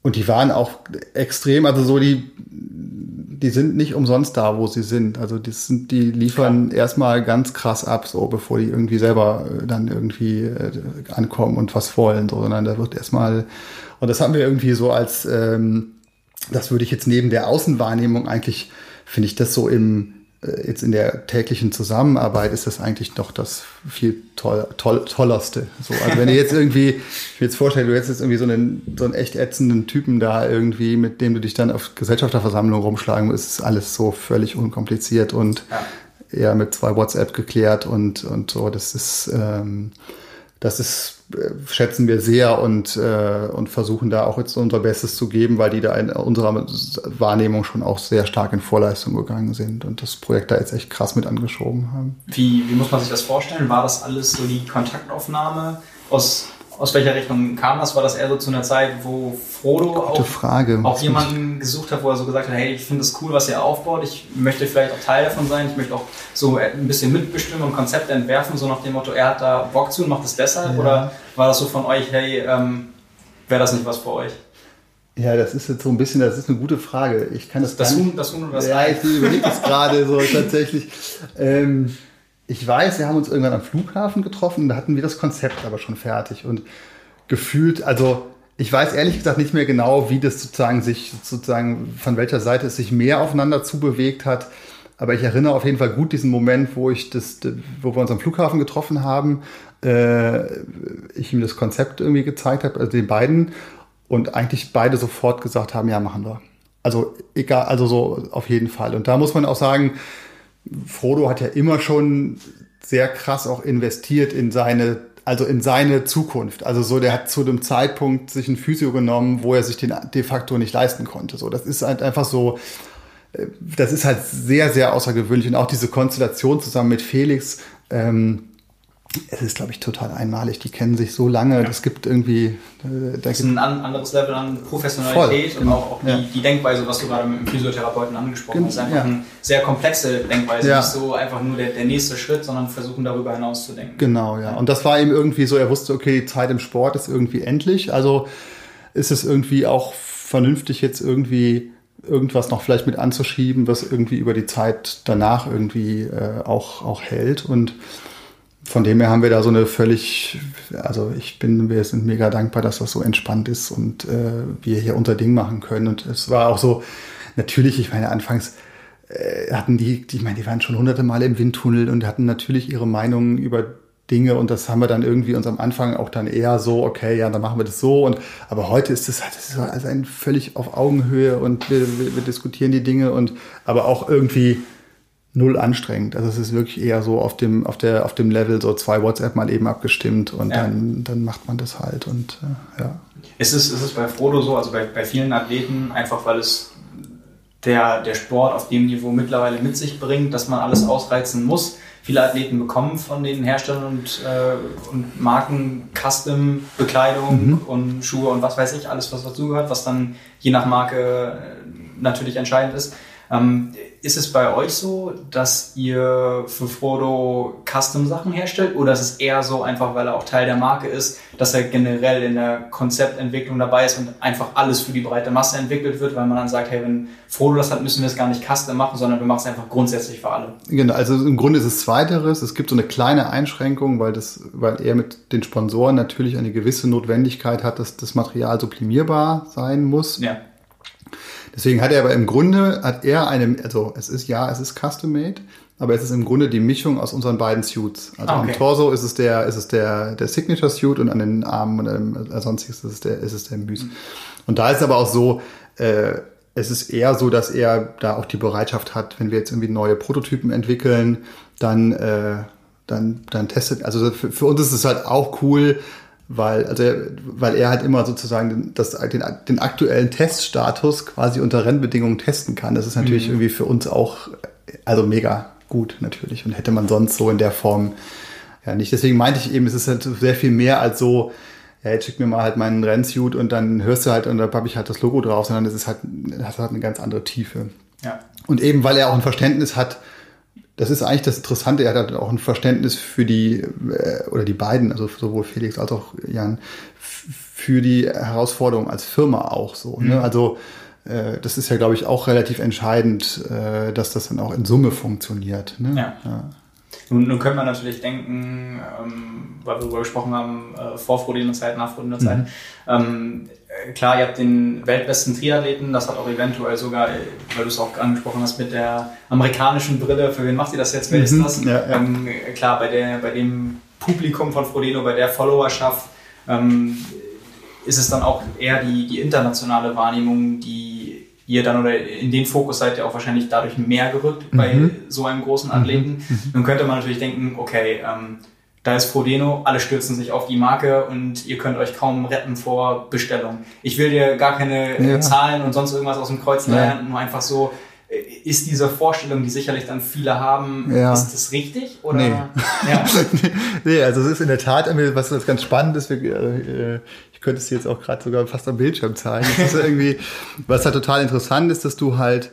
und die waren auch extrem, also so die, die sind nicht umsonst da, wo sie sind. Also die sind, die liefern erstmal ganz krass ab, so bevor die irgendwie selber äh, dann irgendwie äh, ankommen und was wollen, so, sondern da wird erstmal und das haben wir irgendwie so als, ähm, das würde ich jetzt neben der Außenwahrnehmung eigentlich, finde ich das so im, äh, jetzt in der täglichen Zusammenarbeit ist das eigentlich doch das viel toll, toll, tollerste. So, also wenn ihr jetzt irgendwie, ich mir jetzt vorstelle, du hättest jetzt irgendwie so einen, so einen echt ätzenden Typen da irgendwie, mit dem du dich dann auf Gesellschafterversammlung rumschlagen musst, ist alles so völlig unkompliziert und ja. eher mit zwei WhatsApp geklärt und, und so. Das ist, ähm, das ist schätzen wir sehr und, äh, und versuchen da auch jetzt unser Bestes zu geben, weil die da in unserer Wahrnehmung schon auch sehr stark in Vorleistung gegangen sind und das Projekt da jetzt echt krass mit angeschoben haben. Wie, wie muss man sich das vorstellen? War das alles so die Kontaktaufnahme aus aus welcher Richtung kam das? War das eher so zu einer Zeit, wo Frodo auch, auch jemanden gesucht hat, wo er so gesagt hat, hey, ich finde es cool, was ihr aufbaut, ich möchte vielleicht auch Teil davon sein, ich möchte auch so ein bisschen mitbestimmen und Konzepte entwerfen, so nach dem Motto, er hat da Bock zu und macht es deshalb? Ja. Oder war das so von euch, hey, ähm, wäre das nicht was für euch? Ja, das ist jetzt so ein bisschen, das ist eine gute Frage. Ich kann das, das Huhn, das Huhn und das Ja, ich überlege das gerade so tatsächlich. Ähm, ich weiß, wir haben uns irgendwann am Flughafen getroffen, da hatten wir das Konzept aber schon fertig und gefühlt, also ich weiß ehrlich gesagt nicht mehr genau, wie das sozusagen sich sozusagen von welcher Seite es sich mehr aufeinander zubewegt hat. Aber ich erinnere auf jeden Fall gut diesen Moment, wo ich das, wo wir uns am Flughafen getroffen haben, äh, ich ihm das Konzept irgendwie gezeigt habe, also den beiden, und eigentlich beide sofort gesagt haben, ja, machen wir. Also egal, also so auf jeden Fall. Und da muss man auch sagen, Frodo hat ja immer schon sehr krass auch investiert in seine, also in seine Zukunft. Also so, der hat zu dem Zeitpunkt sich ein Physio genommen, wo er sich den de facto nicht leisten konnte. So, das ist halt einfach so, äh, das ist halt sehr, sehr außergewöhnlich. Und auch diese Konstellation zusammen mit Felix, ähm, es ist, glaube ich, total einmalig. Die kennen sich so lange. Ja. Das gibt irgendwie. Äh, da das ist ein anderes Level an Professionalität voll, und auch, auch ja. die, die, Denkweise, was du gerade mit dem Physiotherapeuten angesprochen hast. Einfach ja. eine sehr komplexe Denkweise. Nicht so einfach nur der, der nächste Schritt, sondern versuchen darüber hinaus zu denken. Genau, ja. Und das war ihm irgendwie so, er wusste, okay, die Zeit im Sport ist irgendwie endlich. Also ist es irgendwie auch vernünftig, jetzt irgendwie irgendwas noch vielleicht mit anzuschieben, was irgendwie über die Zeit danach irgendwie äh, auch, auch hält. Und von dem her haben wir da so eine völlig, also ich bin, wir sind mega dankbar, dass das so entspannt ist und äh, wir hier unser Ding machen können. Und es war auch so, natürlich, ich meine, anfangs äh, hatten die, ich meine, die waren schon hunderte Male im Windtunnel und hatten natürlich ihre Meinungen über Dinge und das haben wir dann irgendwie uns am Anfang auch dann eher so, okay, ja, dann machen wir das so und aber heute ist das halt, das ist also ein völlig auf Augenhöhe und wir, wir, wir diskutieren die Dinge und aber auch irgendwie null anstrengend. Also es ist wirklich eher so auf dem, auf der, auf dem Level so zwei WhatsApp mal eben abgestimmt und ja. dann, dann macht man das halt und äh, ja. Ist es, ist es bei Frodo so, also bei, bei vielen Athleten, einfach weil es der, der Sport auf dem Niveau mittlerweile mit sich bringt, dass man alles ausreizen muss. Viele Athleten bekommen von den Herstellern und, äh, und Marken Custom Bekleidung mhm. und Schuhe und was weiß ich, alles was dazugehört, was dann je nach Marke äh, natürlich entscheidend ist. Ähm, ist es bei euch so, dass ihr für Frodo Custom-Sachen herstellt oder ist es eher so einfach, weil er auch Teil der Marke ist, dass er generell in der Konzeptentwicklung dabei ist und einfach alles für die breite Masse entwickelt wird, weil man dann sagt, hey, wenn Frodo das hat, müssen wir es gar nicht Custom machen, sondern wir machen es einfach grundsätzlich für alle. Genau, also im Grunde ist es zweiteres. Es gibt so eine kleine Einschränkung, weil das, weil er mit den Sponsoren natürlich eine gewisse Notwendigkeit hat, dass das Material sublimierbar sein muss. Ja. Deswegen hat er aber im Grunde, hat er eine, also es ist ja, es ist custom made, aber es ist im Grunde die Mischung aus unseren beiden Suits. Also okay. am Torso ist es der, ist es der, der Signature Suit und an den Armen und ähm, äh, sonstiges ist es der, ist es der Müs. Mhm. Und da ist aber auch so, äh, es ist eher so, dass er da auch die Bereitschaft hat, wenn wir jetzt irgendwie neue Prototypen entwickeln, dann, äh, dann, dann testet, also für, für uns ist es halt auch cool, weil, also er, weil er halt immer sozusagen das, den, den aktuellen Teststatus quasi unter Rennbedingungen testen kann. Das ist natürlich mhm. irgendwie für uns auch, also mega gut natürlich und hätte man sonst so in der Form ja nicht. Deswegen meinte ich eben, es ist halt sehr viel mehr als so, ja, jetzt schick mir mal halt meinen Rennsuit und dann hörst du halt und da habe ich halt das Logo drauf, sondern es ist halt, das hat eine ganz andere Tiefe. Ja. Und eben, weil er auch ein Verständnis hat, das ist eigentlich das Interessante. Er hat auch ein Verständnis für die, äh, oder die beiden, also sowohl Felix als auch Jan, für die Herausforderung als Firma auch so. Ne? Mhm. Also äh, das ist ja, glaube ich, auch relativ entscheidend, äh, dass das dann auch in Summe funktioniert. Ne? Ja. ja. Nun, nun könnte man natürlich denken, ähm, weil wir darüber gesprochen haben, äh, vor Frodiner Zeit, nach Frodiner Zeit, mhm. ähm, äh, klar, ihr habt den weltbesten Triathleten, das hat auch eventuell sogar, äh, weil du es auch angesprochen hast, mit der amerikanischen Brille, für wen macht ihr das jetzt, wer ist mhm. das? Ja, ja. Ähm, klar, bei, der, bei dem Publikum von Frodeno, bei der Followerschaft, ähm, ist es dann auch eher die, die internationale Wahrnehmung, die ihr dann oder in den Fokus seid ihr auch wahrscheinlich dadurch mehr gerückt mhm. bei so einem großen Athleten. Mhm. Nun könnte man natürlich denken, okay, ähm, da ist Frodeno, alle stürzen sich auf die Marke und ihr könnt euch kaum retten vor Bestellung. Ich will dir gar keine ja. Zahlen und sonst irgendwas aus dem Kreuz ja. nur einfach so, äh, ist diese Vorstellung, die sicherlich dann viele haben, ja. ist das richtig? Oder? Nee. Ja. nee, also es ist in der Tat, was ganz spannend ist, wir, äh, ich könnte es dir jetzt auch gerade sogar fast am Bildschirm zeigen. Das ist irgendwie, was halt total interessant ist, dass du halt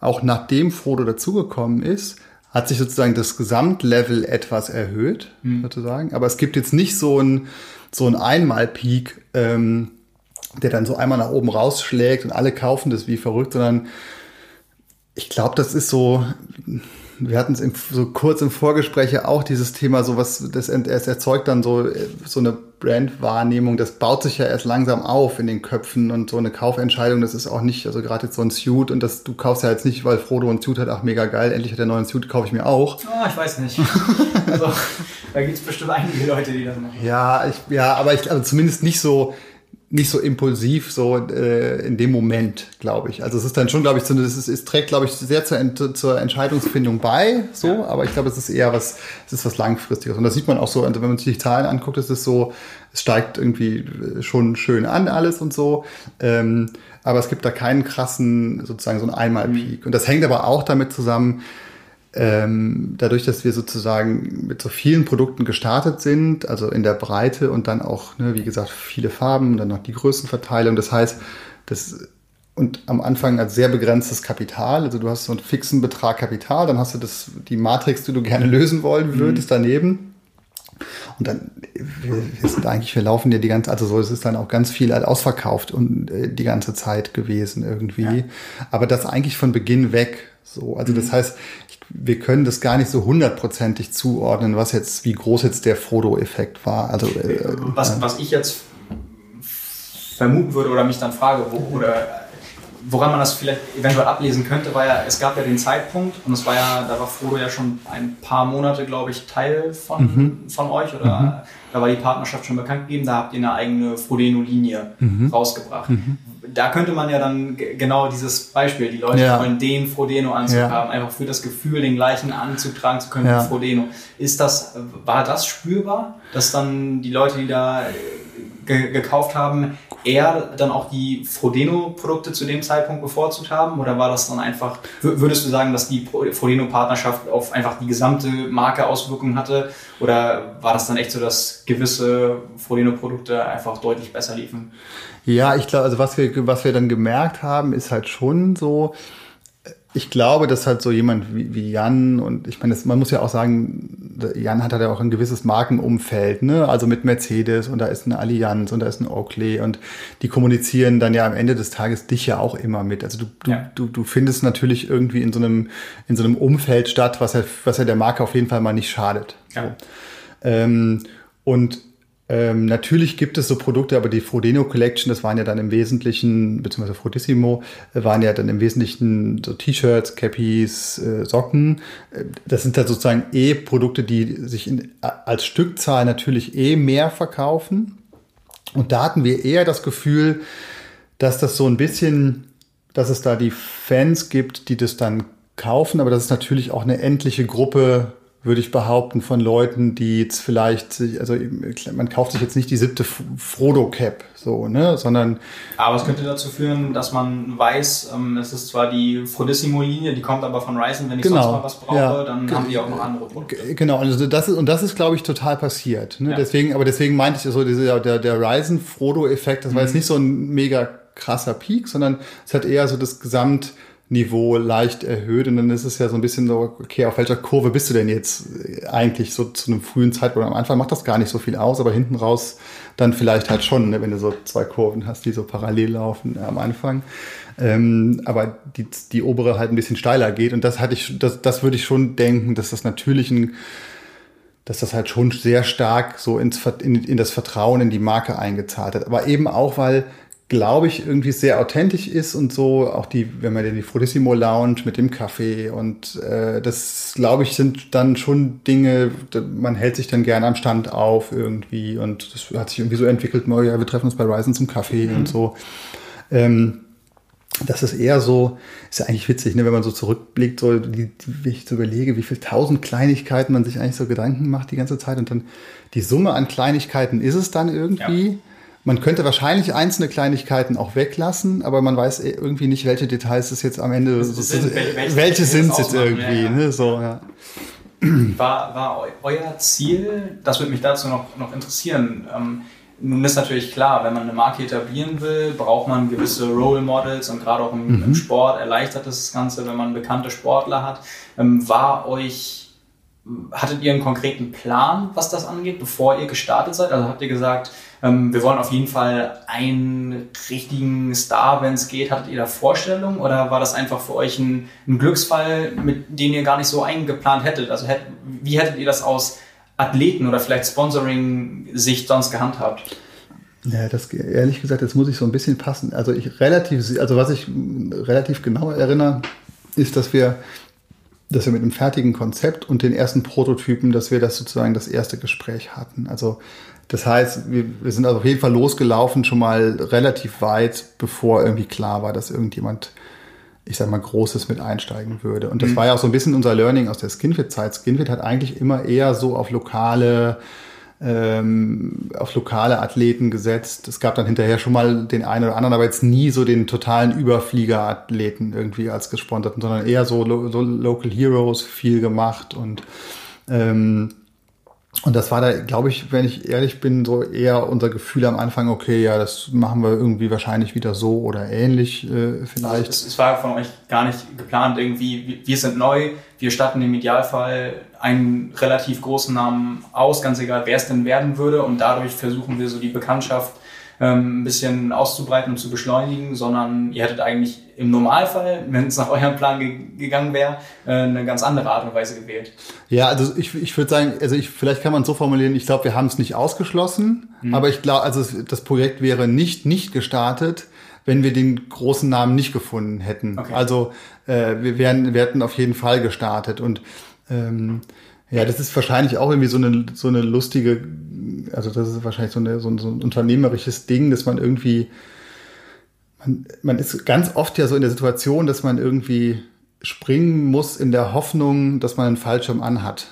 auch nachdem Frodo dazugekommen ist, hat sich sozusagen das Gesamtlevel etwas erhöht, mhm. sozusagen. Aber es gibt jetzt nicht so ein so ein Einmal-Peak, ähm, der dann so einmal nach oben rausschlägt und alle kaufen das wie verrückt, sondern ich glaube, das ist so, wir hatten es so kurz im Vorgespräch ja auch dieses Thema, so was, das, es erzeugt dann so, so eine Brandwahrnehmung, das baut sich ja erst langsam auf in den Köpfen und so eine Kaufentscheidung, das ist auch nicht, also gerade jetzt so ein Suit und das, du kaufst ja jetzt nicht, weil Frodo ein Suit hat, ach mega geil, endlich hat er einen neuen Suit, kaufe ich mir auch. Ah, oh, ich weiß nicht. also, da gibt es bestimmt einige Leute, die das machen. Ja, ich, ja, aber ich, also zumindest nicht so, nicht so impulsiv so äh, in dem Moment, glaube ich. Also es ist dann schon, glaube ich, so, es, ist, es trägt, glaube ich, sehr zur, zur Entscheidungsfindung bei, so, ja. aber ich glaube, es ist eher was, es ist was Langfristiges. Und das sieht man auch so, also wenn man sich die Zahlen anguckt, ist es so, es steigt irgendwie schon schön an alles und so. Ähm, aber es gibt da keinen krassen, sozusagen so einen Einmalpeak. Mhm. Und das hängt aber auch damit zusammen, ähm, dadurch, dass wir sozusagen mit so vielen Produkten gestartet sind, also in der Breite und dann auch, ne, wie gesagt, viele Farben, dann noch die Größenverteilung. Das heißt, das und am Anfang als sehr begrenztes Kapital. Also du hast so einen fixen Betrag Kapital, dann hast du das, die Matrix, die du gerne lösen wollen würdest, mhm. daneben. Und dann, wir, wir, sind eigentlich, wir laufen ja die ganze, also so, es ist dann auch ganz viel halt ausverkauft und äh, die ganze Zeit gewesen irgendwie. Ja. Aber das eigentlich von Beginn weg. So, also mhm. das heißt, wir können das gar nicht so hundertprozentig zuordnen, was jetzt, wie groß jetzt der Frodo-Effekt war. Also, äh, was, was ich jetzt vermuten würde oder mich dann frage, wo, oder woran man das vielleicht eventuell ablesen könnte, war ja, es gab ja den Zeitpunkt und es war ja, da war Frodo ja schon ein paar Monate, glaube ich, Teil von, mhm. von euch oder mhm. da war die Partnerschaft schon bekannt gegeben, da habt ihr eine eigene Frodeno-Linie mhm. rausgebracht. Da könnte man ja dann genau dieses Beispiel, die Leute ja. wollen den Frodeno-Anzug ja. haben, einfach für das Gefühl, den gleichen Anzug tragen zu können ja. wie Frodeno. Ist das, war das spürbar, dass dann die Leute, die da ge gekauft haben, eher dann auch die Frodeno-Produkte zu dem Zeitpunkt bevorzugt haben? Oder war das dann einfach, würdest du sagen, dass die Frodeno-Partnerschaft auf einfach die gesamte Marke Auswirkungen hatte? Oder war das dann echt so, dass gewisse Frodeno-Produkte einfach deutlich besser liefen? Ja, ich glaube, also was wir, was wir dann gemerkt haben, ist halt schon so, ich glaube, dass halt so jemand wie, wie Jan und ich meine, das, man muss ja auch sagen, Jan hat halt auch ein gewisses Markenumfeld, ne? Also mit Mercedes und da ist eine Allianz und da ist ein Oakley und die kommunizieren dann ja am Ende des Tages dich ja auch immer mit. Also du, du, ja. du, du findest natürlich irgendwie in so einem, in so einem Umfeld statt, was ja, was ja der Marke auf jeden Fall mal nicht schadet. Ja. So. Ähm, und ähm, natürlich gibt es so Produkte, aber die Frodeno Collection, das waren ja dann im Wesentlichen, beziehungsweise Frodissimo, äh, waren ja dann im Wesentlichen so T-Shirts, Cappies, äh, Socken. Äh, das sind dann sozusagen eh Produkte, die sich in, als Stückzahl natürlich eh mehr verkaufen. Und da hatten wir eher das Gefühl, dass das so ein bisschen, dass es da die Fans gibt, die das dann kaufen, aber dass es natürlich auch eine endliche Gruppe würde ich behaupten, von Leuten, die jetzt vielleicht, also man kauft sich jetzt nicht die siebte Frodo-Cap, so, ne, sondern. Aber es könnte dazu führen, dass man weiß, ähm, es ist zwar die Frodissimo-Linie, die kommt aber von Ryzen, wenn ich genau, sonst mal was brauche, ja, dann haben die auch noch andere Produkte. Genau, also das ist, und das ist, glaube ich, total passiert. Ne? Ja. Deswegen, aber deswegen meinte ich so, dieser, der, der Ryzen-Frodo-Effekt, das war jetzt mhm. nicht so ein mega krasser Peak, sondern es hat eher so das Gesamt, Niveau leicht erhöht und dann ist es ja so ein bisschen so, okay, auf welcher Kurve bist du denn jetzt eigentlich so zu einem frühen Zeitpunkt? Am Anfang macht das gar nicht so viel aus, aber hinten raus dann vielleicht halt schon, ne, wenn du so zwei Kurven hast, die so parallel laufen am Anfang. Ähm, aber die, die obere halt ein bisschen steiler geht und das hatte ich, das, das würde ich schon denken, dass das natürlich ein dass das halt schon sehr stark so ins, in, in das Vertrauen in die Marke eingezahlt hat. Aber eben auch, weil glaube ich, irgendwie sehr authentisch ist und so. Auch die, wenn man den die Frodissimo Lounge mit dem Kaffee und äh, das, glaube ich, sind dann schon Dinge, man hält sich dann gerne am Stand auf irgendwie und das hat sich irgendwie so entwickelt, oh ja, wir treffen uns bei Ryzen zum Kaffee mhm. und so. Ähm, das ist eher so, ist ja eigentlich witzig, ne, wenn man so zurückblickt, so, die, wie ich so überlege, wie viel tausend Kleinigkeiten man sich eigentlich so Gedanken macht die ganze Zeit und dann die Summe an Kleinigkeiten ist es dann irgendwie. Ja. Man könnte wahrscheinlich einzelne Kleinigkeiten auch weglassen, aber man weiß eh irgendwie nicht, welche Details es jetzt am Ende, sind, welche, welche sind es jetzt irgendwie, ja, ne, so, ja. War, war euer Ziel, das würde mich dazu noch, noch interessieren, ähm, nun ist natürlich klar, wenn man eine Marke etablieren will, braucht man gewisse Role Models und gerade auch im, mhm. im, Sport erleichtert das Ganze, wenn man bekannte Sportler hat. Ähm, war euch, hattet ihr einen konkreten Plan, was das angeht, bevor ihr gestartet seid? Also habt ihr gesagt, ähm, wir wollen auf jeden Fall einen richtigen Star, wenn es geht. Hattet ihr da Vorstellungen oder war das einfach für euch ein, ein Glücksfall, mit den ihr gar nicht so eingeplant hättet? Also hätt, wie hättet ihr das aus Athleten oder vielleicht Sponsoring-Sicht sonst gehandhabt? Ja, das ehrlich gesagt, das muss ich so ein bisschen passen. Also ich relativ, also was ich relativ genau erinnere, ist, dass wir, dass wir mit einem fertigen Konzept und den ersten Prototypen, dass wir das sozusagen das erste Gespräch hatten. Also das heißt, wir, wir sind also auf jeden Fall losgelaufen, schon mal relativ weit, bevor irgendwie klar war, dass irgendjemand, ich sag mal, Großes mit einsteigen würde. Und das mhm. war ja auch so ein bisschen unser Learning aus der Skinfit-Zeit. Skinfit hat eigentlich immer eher so auf lokale ähm, auf lokale Athleten gesetzt. Es gab dann hinterher schon mal den einen oder anderen, aber jetzt nie so den totalen Überflieger-Athleten irgendwie als gesponserten, sondern eher so, so Local Heroes viel gemacht und ähm, und das war da, glaube ich, wenn ich ehrlich bin, so eher unser Gefühl am Anfang, okay, ja, das machen wir irgendwie wahrscheinlich wieder so oder ähnlich äh, vielleicht. Also es, es, war von euch gar nicht geplant irgendwie, wir sind neu, wir statten im Idealfall einen relativ großen Namen aus, ganz egal, wer es denn werden würde und dadurch versuchen wir so die Bekanntschaft ähm, ein bisschen auszubreiten und zu beschleunigen, sondern ihr hättet eigentlich im Normalfall, wenn es nach eurem Plan ge gegangen wäre, äh, eine ganz andere Art und Weise gewählt. Ja, also ich, ich würde sagen, also ich, vielleicht kann man es so formulieren, ich glaube, wir haben es nicht ausgeschlossen, mhm. aber ich glaube, also das Projekt wäre nicht nicht gestartet, wenn wir den großen Namen nicht gefunden hätten. Okay. Also äh, wir, wären, wir hätten auf jeden Fall gestartet und ähm, ja, das ist wahrscheinlich auch irgendwie so eine, so eine lustige, also das ist wahrscheinlich so, eine, so, ein, so ein unternehmerisches Ding, dass man irgendwie, man, man ist ganz oft ja so in der Situation, dass man irgendwie springen muss in der Hoffnung, dass man einen Fallschirm anhat.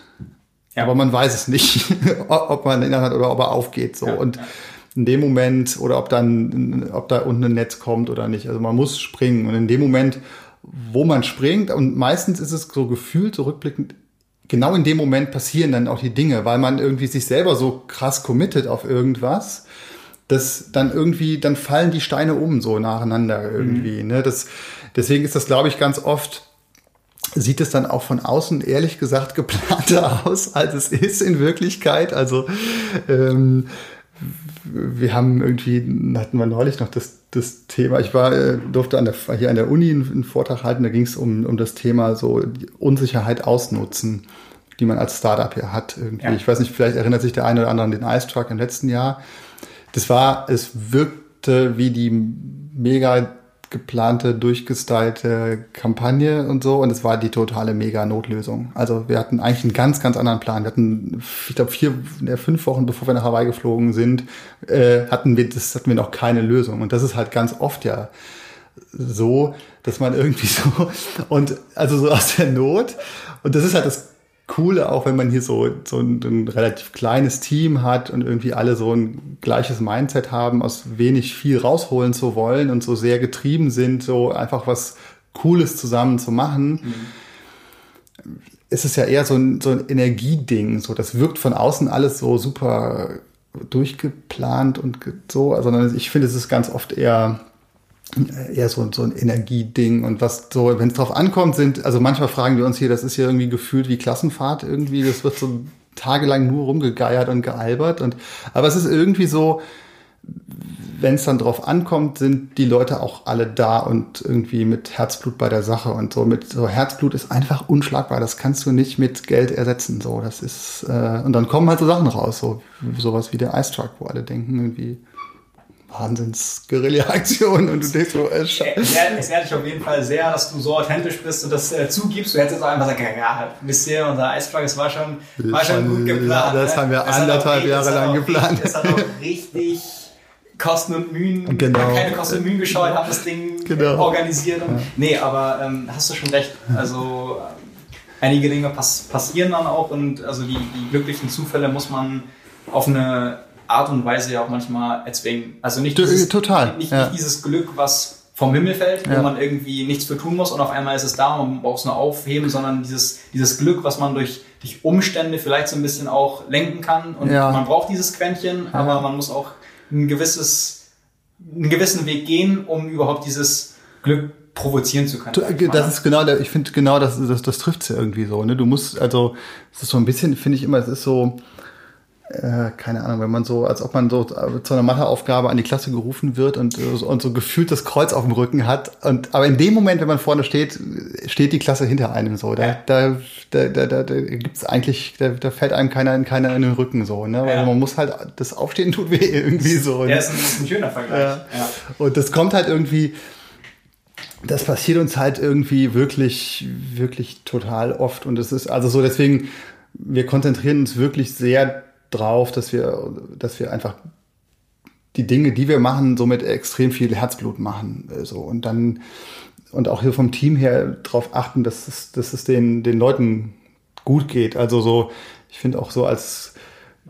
Ja. Aber man weiß es nicht, ob man ihn anhat oder ob er aufgeht. So. Ja, und ja. in dem Moment, oder ob dann, ob da unten ein Netz kommt oder nicht. Also man muss springen. Und in dem Moment, wo man springt, und meistens ist es so gefühlt, so rückblickend, genau in dem Moment passieren dann auch die Dinge, weil man irgendwie sich selber so krass committet auf irgendwas, dass dann irgendwie, dann fallen die Steine um so nacheinander irgendwie. Mhm. Ne? Das, deswegen ist das, glaube ich, ganz oft sieht es dann auch von außen ehrlich gesagt geplanter aus, als es ist in Wirklichkeit. Also ähm, wir haben irgendwie, hatten wir neulich noch das, das Thema, ich war, äh, durfte an der, hier an der Uni einen, Vortrag halten, da ging es um, um das Thema so Unsicherheit ausnutzen, die man als Startup hier hat. Irgendwie. Ja. Ich weiß nicht, vielleicht erinnert sich der eine oder andere an den Ice Truck im letzten Jahr. Das war, es wirkte wie die mega geplante, durchgestylte Kampagne und so. Und es war die totale Mega-Notlösung. Also wir hatten eigentlich einen ganz, ganz anderen Plan. Wir hatten, ich glaube, vier, fünf Wochen bevor wir nach Hawaii geflogen sind, äh, hatten wir, das hatten wir noch keine Lösung. Und das ist halt ganz oft ja so, dass man irgendwie so, und also so aus der Not. Und das ist halt das Coole, auch wenn man hier so, so ein, ein, relativ kleines Team hat und irgendwie alle so ein gleiches Mindset haben, aus wenig viel rausholen zu wollen und so sehr getrieben sind, so einfach was Cooles zusammen zu machen. Mhm. Ist es ja eher so ein, so ein Energieding. So, das wirkt von außen alles so super durchgeplant und so, sondern ich finde, es ist ganz oft eher eher so, so ein Energieding und was so, wenn es drauf ankommt, sind, also manchmal fragen wir uns hier, das ist ja irgendwie gefühlt wie Klassenfahrt irgendwie, das wird so tagelang nur rumgegeiert und gealbert und, aber es ist irgendwie so, wenn es dann drauf ankommt, sind die Leute auch alle da und irgendwie mit Herzblut bei der Sache und so mit so Herzblut ist einfach unschlagbar. Das kannst du nicht mit Geld ersetzen. So, das ist äh, und dann kommen halt so Sachen raus, so sowas wie der Ice Truck, wo alle denken irgendwie Wahnsinns-Guerilla-Aktion und du denkst so, äh, Es ehrt dich auf jeden Fall sehr, dass du so authentisch bist und das äh, zugibst. Du hättest jetzt auch einfach sagen ja, wisst ihr, unser Eisfrag, es war schon, war schon gut geplant. Das ne? haben wir das anderthalb Jahre lang geplant. Es hat auch richtig Kosten und Mühen, genau. keine Kosten und Mühen gescheut, haben das Ding genau. organisiert. Und, ja. Nee, aber ähm, hast du schon recht. Also einige Dinge pass passieren dann auch und also die, die glücklichen Zufälle muss man auf eine Art und Weise ja auch manchmal erzwingen. Also nicht dieses, Total. Nicht, ja. nicht dieses Glück, was vom Himmel fällt, ja. wo man irgendwie nichts für tun muss und auf einmal ist es da und man braucht es nur aufheben, sondern dieses, dieses Glück, was man durch, durch Umstände vielleicht so ein bisschen auch lenken kann. Und ja. man braucht dieses Quäntchen, aber man muss auch ein gewisses, einen gewissen Weg gehen, um überhaupt dieses Glück provozieren zu können. Das ist genau ich finde genau, das, das, das trifft es ja irgendwie so. Ne? Du musst, also, es ist so ein bisschen, finde ich immer, es ist so, äh, keine Ahnung, wenn man so, als ob man so zu einer Matheaufgabe an die Klasse gerufen wird und, und so gefühlt das Kreuz auf dem Rücken hat. Und aber in dem Moment, wenn man vorne steht, steht die Klasse hinter einem so. Da, da, da, da, da, da gibt's eigentlich, da, da fällt einem keiner, keiner in den Rücken so. Ne? Weil ja. man muss halt, das Aufstehen tut weh irgendwie so. Ja, ist ein, ist ein schöner Vergleich. Ja. Ja. Und das kommt halt irgendwie, das passiert uns halt irgendwie wirklich, wirklich total oft. Und es ist also so, deswegen, wir konzentrieren uns wirklich sehr drauf, dass wir, dass wir einfach die Dinge, die wir machen, somit extrem viel Herzblut machen. So. Und dann, und auch hier vom Team her darauf achten, dass es, dass es den, den Leuten gut geht. Also so, ich finde auch so als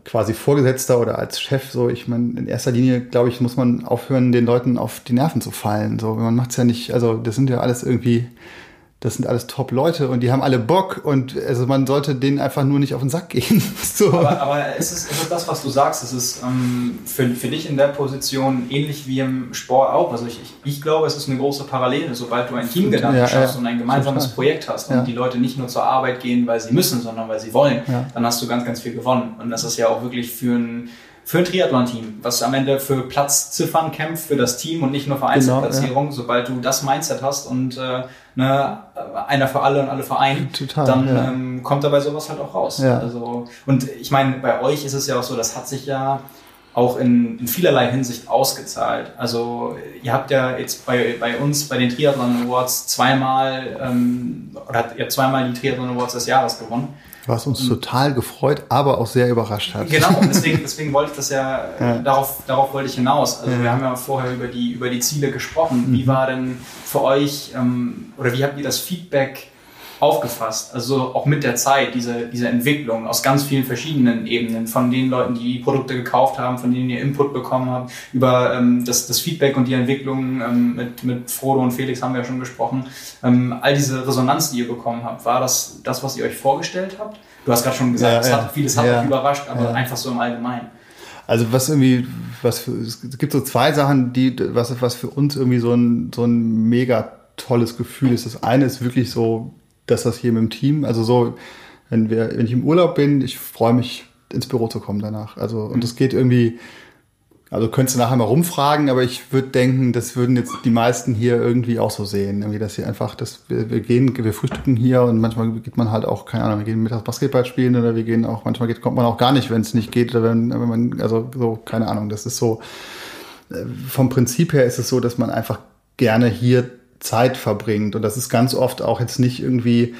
quasi Vorgesetzter oder als Chef, so, ich meine, in erster Linie, glaube ich, muss man aufhören, den Leuten auf die Nerven zu fallen. So, man macht es ja nicht, also das sind ja alles irgendwie das sind alles Top-Leute und die haben alle Bock und also man sollte denen einfach nur nicht auf den Sack gehen. so. Aber, aber ist, es, ist es das, was du sagst, ist es ähm, für, für dich in der Position ähnlich wie im Sport auch? Also ich, ich, ich glaube, es ist eine große Parallele, sobald du ein Teamgedanken ja, schaffst ja, und ein gemeinsames Projekt hast und ja. die Leute nicht nur zur Arbeit gehen, weil sie müssen, sondern weil sie wollen, dann hast du ganz, ganz viel gewonnen. Und das ist ja auch wirklich für ein für ein Triathlon-Team, was am Ende für Platzziffern kämpft für das Team und nicht nur für Einzelplatzierung. Genau. Sobald du das Mindset hast und äh, ne, einer für alle und alle für einen, Total, dann ja. ähm, kommt dabei sowas halt auch raus. Ja. Also, und ich meine, bei euch ist es ja auch so, das hat sich ja auch in, in vielerlei Hinsicht ausgezahlt. Also ihr habt ja jetzt bei, bei uns bei den Triathlon Awards zweimal ähm, oder ihr habt zweimal die Triathlon Awards des Jahres gewonnen. Was uns total gefreut, aber auch sehr überrascht hat. Genau, deswegen, deswegen wollte ich das ja, ja. darauf, darauf wollte ich hinaus. Also ja. wir haben ja vorher über die, über die Ziele gesprochen. Wie mhm. war denn für euch ähm, oder wie habt ihr das Feedback aufgefasst? Also auch mit der Zeit, diese, diese Entwicklung aus ganz vielen verschiedenen Ebenen, von den Leuten, die Produkte gekauft haben, von denen ihr Input bekommen habt, über ähm, das, das Feedback und die Entwicklung ähm, mit, mit Frodo und Felix haben wir ja schon gesprochen. Ähm, all diese Resonanz, die ihr bekommen habt, war das das, was ihr euch vorgestellt habt? Du hast gerade schon gesagt, ja, es ja. hat, vieles hat ja, euch überrascht, aber einfach so im Allgemeinen. Also was irgendwie, was für, es gibt so zwei Sachen, die, was, was für uns irgendwie so ein, so ein mega tolles Gefühl ist. Das eine ist wirklich so dass das hier mit dem Team, also so, wenn wir, wenn ich im Urlaub bin, ich freue mich, ins Büro zu kommen danach. Also, und es geht irgendwie, also könntest du nachher mal rumfragen, aber ich würde denken, das würden jetzt die meisten hier irgendwie auch so sehen. Irgendwie, dass sie einfach, dass wir, wir gehen, wir frühstücken hier und manchmal geht man halt auch, keine Ahnung, wir gehen mittags Basketball spielen oder wir gehen auch, manchmal geht, kommt man auch gar nicht, wenn es nicht geht oder wenn, wenn man, also so, keine Ahnung, das ist so, äh, vom Prinzip her ist es so, dass man einfach gerne hier Zeit verbringt. Und das ist ganz oft auch jetzt nicht irgendwie,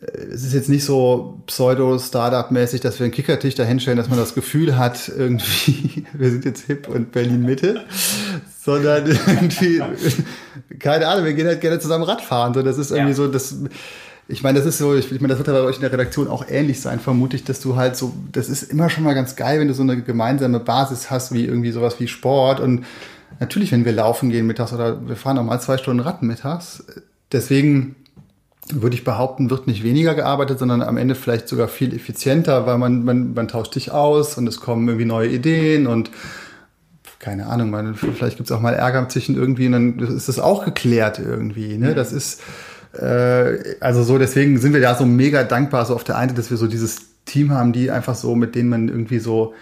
äh, es ist jetzt nicht so pseudo-Startup-mäßig, dass wir einen Kickertisch da hinstellen, dass man das Gefühl hat, irgendwie, wir sind jetzt hip und Berlin-Mitte, sondern irgendwie, keine Ahnung, wir gehen halt gerne zusammen Radfahren. So, das ist irgendwie ja. so, das, ich meine, das ist so, ich, ich meine, das wird ja bei euch in der Redaktion auch ähnlich sein, vermute ich, dass du halt so, das ist immer schon mal ganz geil, wenn du so eine gemeinsame Basis hast, wie irgendwie sowas wie Sport und natürlich, wenn wir laufen gehen mittags oder wir fahren auch mal zwei Stunden Rad mittags. Deswegen würde ich behaupten, wird nicht weniger gearbeitet, sondern am Ende vielleicht sogar viel effizienter, weil man, man, man tauscht sich aus und es kommen irgendwie neue Ideen und keine Ahnung, man, vielleicht gibt es auch mal Ärger zwischen irgendwie und dann ist das auch geklärt irgendwie. Ne? Das ist äh, also so, deswegen sind wir da so mega dankbar, so auf der einen, dass wir so dieses Team haben, die einfach so, mit denen man irgendwie so,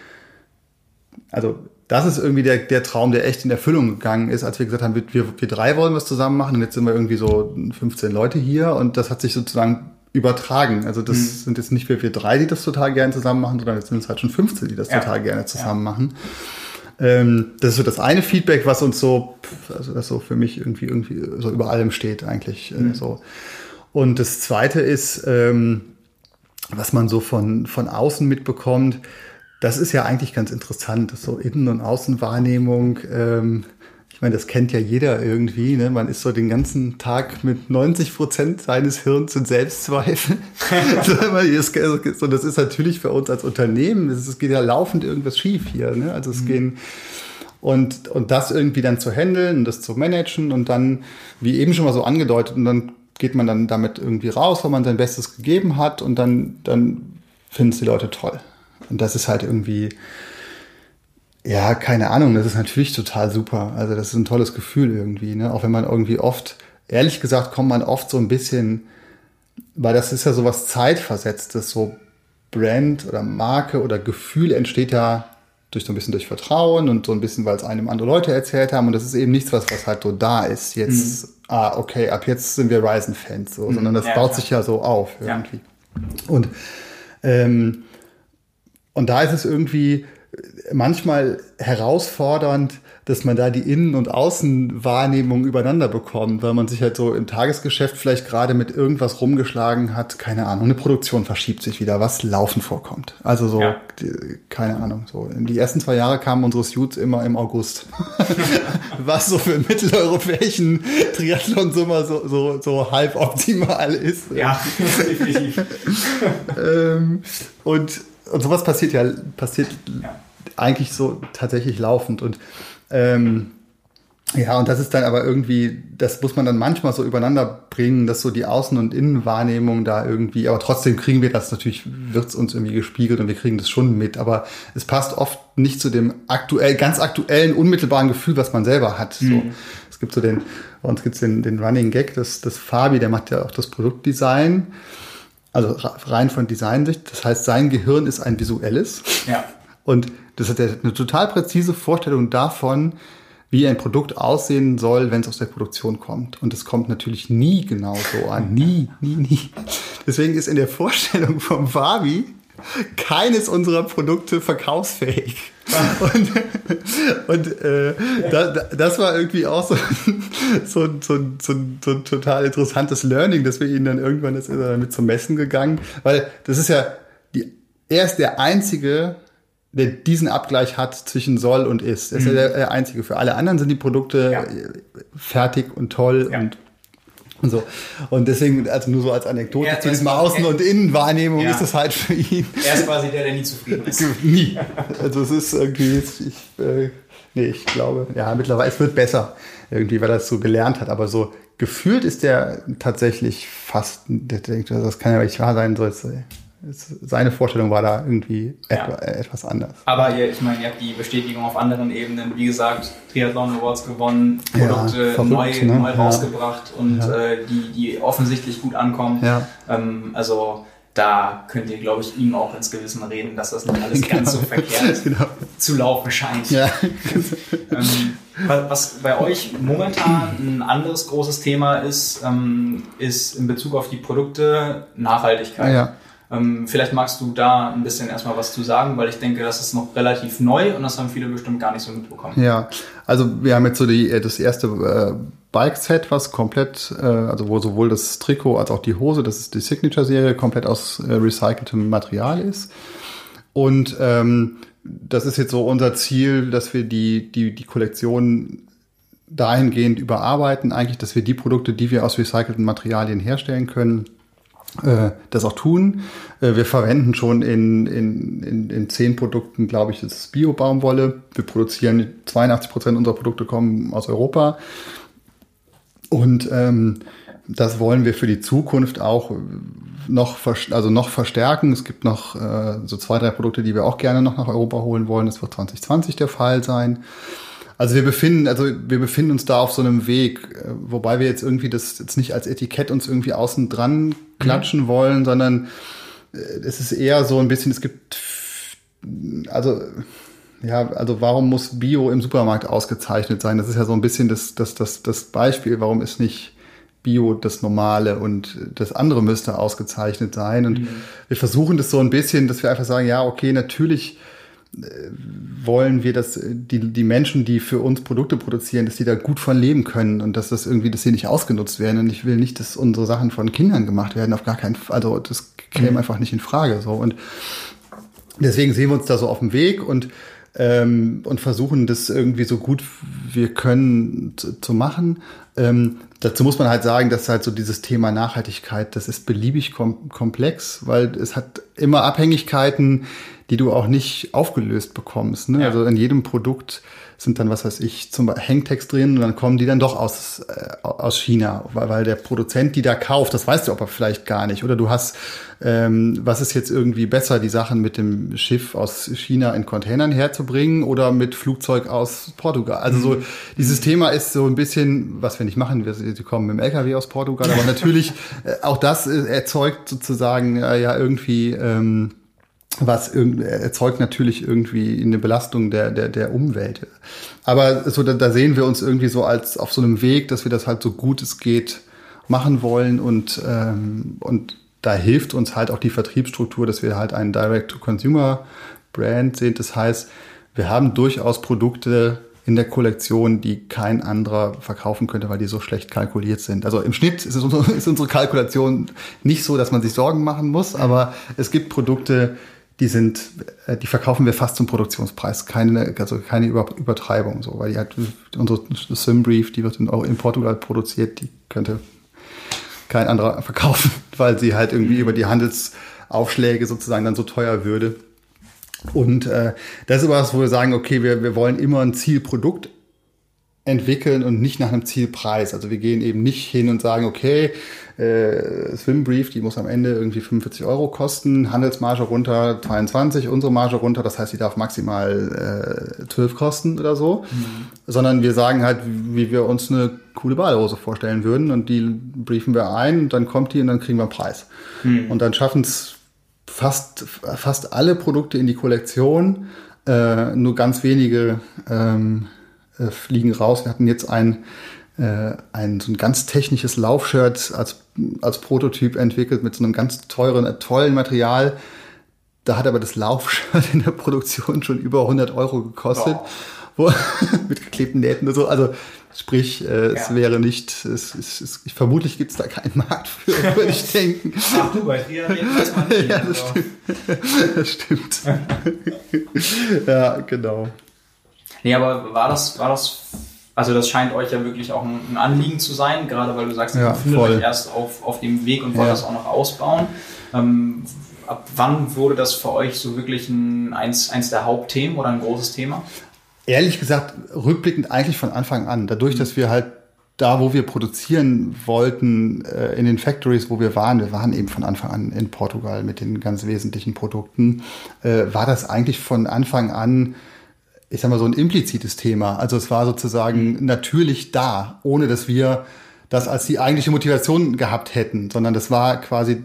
also das ist irgendwie der, der Traum, der echt in Erfüllung gegangen ist, als wir gesagt haben, wir, wir, wir drei wollen was zusammen machen und jetzt sind wir irgendwie so 15 Leute hier und das hat sich sozusagen übertragen. Also das mhm. sind jetzt nicht wir, wir drei, die das total gerne zusammen machen, sondern jetzt sind es halt schon 15, die das ja. total gerne zusammen ja. machen. Ähm, das ist so das eine Feedback, was uns so, also das so für mich irgendwie, irgendwie so über allem steht eigentlich. Äh, mhm. Äh, so. Und das zweite ist, ähm, was man so von, von außen mitbekommt, das ist ja eigentlich ganz interessant, so Innen- und Außenwahrnehmung. Ähm, ich meine, das kennt ja jeder irgendwie. Ne? Man ist so den ganzen Tag mit 90 Prozent seines Hirns in Selbstzweifel. so, das ist natürlich für uns als Unternehmen, es geht ja laufend irgendwas schief hier. Ne? Also es mhm. gehen und, und das irgendwie dann zu handeln und das zu managen und dann, wie eben schon mal so angedeutet, und dann geht man dann damit irgendwie raus, weil man sein Bestes gegeben hat und dann, dann finden es die Leute toll. Und das ist halt irgendwie, ja, keine Ahnung, das ist natürlich total super. Also das ist ein tolles Gefühl irgendwie, ne? Auch wenn man irgendwie oft, ehrlich gesagt, kommt man oft so ein bisschen, weil das ist ja so was Zeitversetztes, so Brand oder Marke oder Gefühl entsteht ja durch so ein bisschen durch Vertrauen und so ein bisschen, weil es einem andere Leute erzählt haben. Und das ist eben nichts, was, was halt so da ist. Jetzt, mhm. ah, okay, ab jetzt sind wir Ryzen-Fans, so, mhm. sondern das ja, baut klar. sich ja so auf irgendwie. Ja. Und, ähm, und da ist es irgendwie manchmal herausfordernd, dass man da die Innen- und Außenwahrnehmung übereinander bekommt, weil man sich halt so im Tagesgeschäft vielleicht gerade mit irgendwas rumgeschlagen hat, keine Ahnung, eine Produktion verschiebt sich wieder, was laufen vorkommt. Also so, ja. keine Ahnung, so. Die ersten zwei Jahre kamen unsere Suits immer im August. was so für einen mitteleuropäischen Triathlon so mal so, so, so halb optimal ist. Ja, definitiv. ähm, und, und sowas passiert ja, passiert ja. eigentlich so tatsächlich laufend und ähm, ja, und das ist dann aber irgendwie, das muss man dann manchmal so übereinander bringen, dass so die Außen- und Innenwahrnehmung da irgendwie, aber trotzdem kriegen wir das natürlich, wird's uns irgendwie gespiegelt und wir kriegen das schon mit, aber es passt oft nicht zu dem aktuell, ganz aktuellen, unmittelbaren Gefühl, was man selber hat. Mhm. So, es gibt so den, bei uns gibt's den, den Running Gag, das, das Fabi, der macht ja auch das Produktdesign, also rein von Designsicht, das heißt, sein Gehirn ist ein visuelles. Ja. Und das hat eine total präzise Vorstellung davon, wie ein Produkt aussehen soll, wenn es aus der Produktion kommt. Und es kommt natürlich nie genau so an. Nie, nie, nie. Deswegen ist in der Vorstellung vom Fabi keines unserer Produkte verkaufsfähig. und und äh, da, das war irgendwie auch so, so, so, so, so ein total interessantes Learning, dass wir ihn dann irgendwann ist er damit zum Messen gegangen, weil das ist ja, die, er ist der einzige der diesen Abgleich hat zwischen soll und ist. Das ist mhm. ja der, einzige. Für alle anderen sind die Produkte ja. fertig und toll ja. und und so. Und deswegen, also nur so als Anekdote er, zu diesem Außen- und Innenwahrnehmung ja. ist das halt für ihn. Er ist quasi der, der nie zufrieden ist. nie. Also es ist irgendwie, ich, äh, nee, ich glaube, ja, mittlerweile, es wird besser irgendwie, weil er es so gelernt hat. Aber so gefühlt ist der tatsächlich fast, der denkt, das kann ja nicht wahr sein, so jetzt, seine Vorstellung war da irgendwie ja. äh, etwas anders. Aber ihr, ich meine, ihr habt die Bestätigung auf anderen Ebenen, wie gesagt, Triathlon Awards gewonnen, Produkte ja, verrückt, neu, ne? neu rausgebracht und äh, die, die offensichtlich gut ankommen. Ähm, also da könnt ihr, glaube ich, ihm auch ins Gewissen reden, dass das nicht alles genau. ganz so verkehrt genau. zu laufen scheint. Ja. ähm, was bei euch momentan ein anderes großes Thema ist, ähm, ist in Bezug auf die Produkte Nachhaltigkeit. Ähm, vielleicht magst du da ein bisschen erstmal was zu sagen, weil ich denke, das ist noch relativ neu und das haben viele bestimmt gar nicht so mitbekommen. Ja, also wir haben jetzt so die, äh, das erste äh, Bike-Set, was komplett, äh, also wo sowohl das Trikot als auch die Hose, das ist die Signature-Serie, komplett aus äh, recyceltem Material ist. Und ähm, das ist jetzt so unser Ziel, dass wir die, die, die Kollektion dahingehend überarbeiten, eigentlich, dass wir die Produkte, die wir aus recycelten Materialien herstellen können, äh, das auch tun. Äh, wir verwenden schon in, in, in, in zehn Produkten, glaube ich, das Bio-Baumwolle. Wir produzieren 82 Prozent unserer Produkte kommen aus Europa. Und ähm, das wollen wir für die Zukunft auch noch, also noch verstärken. Es gibt noch äh, so zwei, drei Produkte, die wir auch gerne noch nach Europa holen wollen. Das wird 2020 der Fall sein. Also wir befinden, also wir befinden uns da auf so einem Weg, äh, wobei wir jetzt irgendwie das jetzt nicht als Etikett uns irgendwie außen dran klatschen mhm. wollen, sondern äh, es ist eher so ein bisschen, es gibt, also ja, also warum muss Bio im Supermarkt ausgezeichnet sein? Das ist ja so ein bisschen das, das, das, das Beispiel, warum ist nicht Bio das Normale und das andere müsste ausgezeichnet sein. Und mhm. wir versuchen das so ein bisschen, dass wir einfach sagen, ja, okay, natürlich wollen wir, dass die, die Menschen, die für uns Produkte produzieren, dass die da gut von leben können und dass das irgendwie, dass sie nicht ausgenutzt werden. Und ich will nicht, dass unsere Sachen von Kindern gemacht werden, auf gar keinen Fall. Also das käme mhm. einfach nicht in Frage. So. Und deswegen sehen wir uns da so auf dem Weg und ähm, und versuchen das irgendwie so gut wir können zu, zu machen. Ähm, dazu muss man halt sagen, dass halt so dieses Thema Nachhaltigkeit, das ist beliebig kom komplex, weil es hat immer Abhängigkeiten, die du auch nicht aufgelöst bekommst. Ne? Ja. Also in jedem Produkt sind dann, was weiß ich, zum Hangtext drin und dann kommen die dann doch aus, äh, aus China, weil, weil der Produzent die da kauft, das weißt du aber vielleicht gar nicht. Oder du hast, ähm, was ist jetzt irgendwie besser, die Sachen mit dem Schiff aus China in Containern herzubringen oder mit Flugzeug aus Portugal? Also so, mhm. dieses Thema ist so ein bisschen, was wir nicht machen, wir, die kommen mit dem LKW aus Portugal, aber natürlich, äh, auch das äh, erzeugt sozusagen äh, ja irgendwie, ähm, was erzeugt natürlich irgendwie eine Belastung der, der, der Umwelt. Aber so, da, da sehen wir uns irgendwie so als auf so einem Weg, dass wir das halt so gut es geht machen wollen und, ähm, und da hilft uns halt auch die Vertriebsstruktur, dass wir halt einen Direct-to-Consumer-Brand sehen. Das heißt, wir haben durchaus Produkte in der Kollektion, die kein anderer verkaufen könnte, weil die so schlecht kalkuliert sind. Also im Schnitt ist, unsere, ist unsere Kalkulation nicht so, dass man sich Sorgen machen muss, aber es gibt Produkte, die sind, äh, die verkaufen wir fast zum Produktionspreis, keine, also keine Übertreibung, so, weil die halt, unsere Simbrief, die wird in, in Portugal produziert, die könnte kein anderer verkaufen, weil sie halt irgendwie über die Handelsaufschläge sozusagen dann so teuer würde. Und äh, das ist was, wo wir sagen, okay, wir, wir wollen immer ein Zielprodukt entwickeln und nicht nach einem Zielpreis. Also wir gehen eben nicht hin und sagen, okay, äh, Swimbrief, die muss am Ende irgendwie 45 Euro kosten, Handelsmarge runter 22, unsere Marge runter, das heißt, die darf maximal äh, 12 kosten oder so, mhm. sondern wir sagen halt, wie wir uns eine coole Badehose vorstellen würden und die briefen wir ein, dann kommt die und dann kriegen wir einen Preis. Mhm. Und dann schaffen es fast, fast alle Produkte in die Kollektion, äh, nur ganz wenige ähm, äh, fliegen raus. Wir hatten jetzt ein, äh, ein, so ein ganz technisches Laufshirt als, als Prototyp entwickelt mit so einem ganz teuren, äh, tollen Material. Da hat aber das Laufshirt in der Produktion schon über 100 Euro gekostet. Wow. Wo, mit geklebten Nähten und so. Also sprich, äh, ja. es wäre nicht, es, es, es, ich, vermutlich gibt es da keinen Markt für, würde ich denken. Ach du, bei dir weiß man nicht. Ja, das also. stimmt. Das stimmt. ja, genau. Nee, aber war das, war das, also das scheint euch ja wirklich auch ein, Anliegen zu sein, gerade weil du sagst, ihr ja, befindet euch erst auf, auf dem Weg und wollt ja. das auch noch ausbauen. Ähm, ab wann wurde das für euch so wirklich ein, eins, eins der Hauptthemen oder ein großes Thema? Ehrlich gesagt, rückblickend eigentlich von Anfang an. Dadurch, mhm. dass wir halt da, wo wir produzieren wollten, äh, in den Factories, wo wir waren, wir waren eben von Anfang an in Portugal mit den ganz wesentlichen Produkten, äh, war das eigentlich von Anfang an ich sag mal, so ein implizites Thema. Also es war sozusagen mhm. natürlich da, ohne dass wir das als die eigentliche Motivation gehabt hätten, sondern das war quasi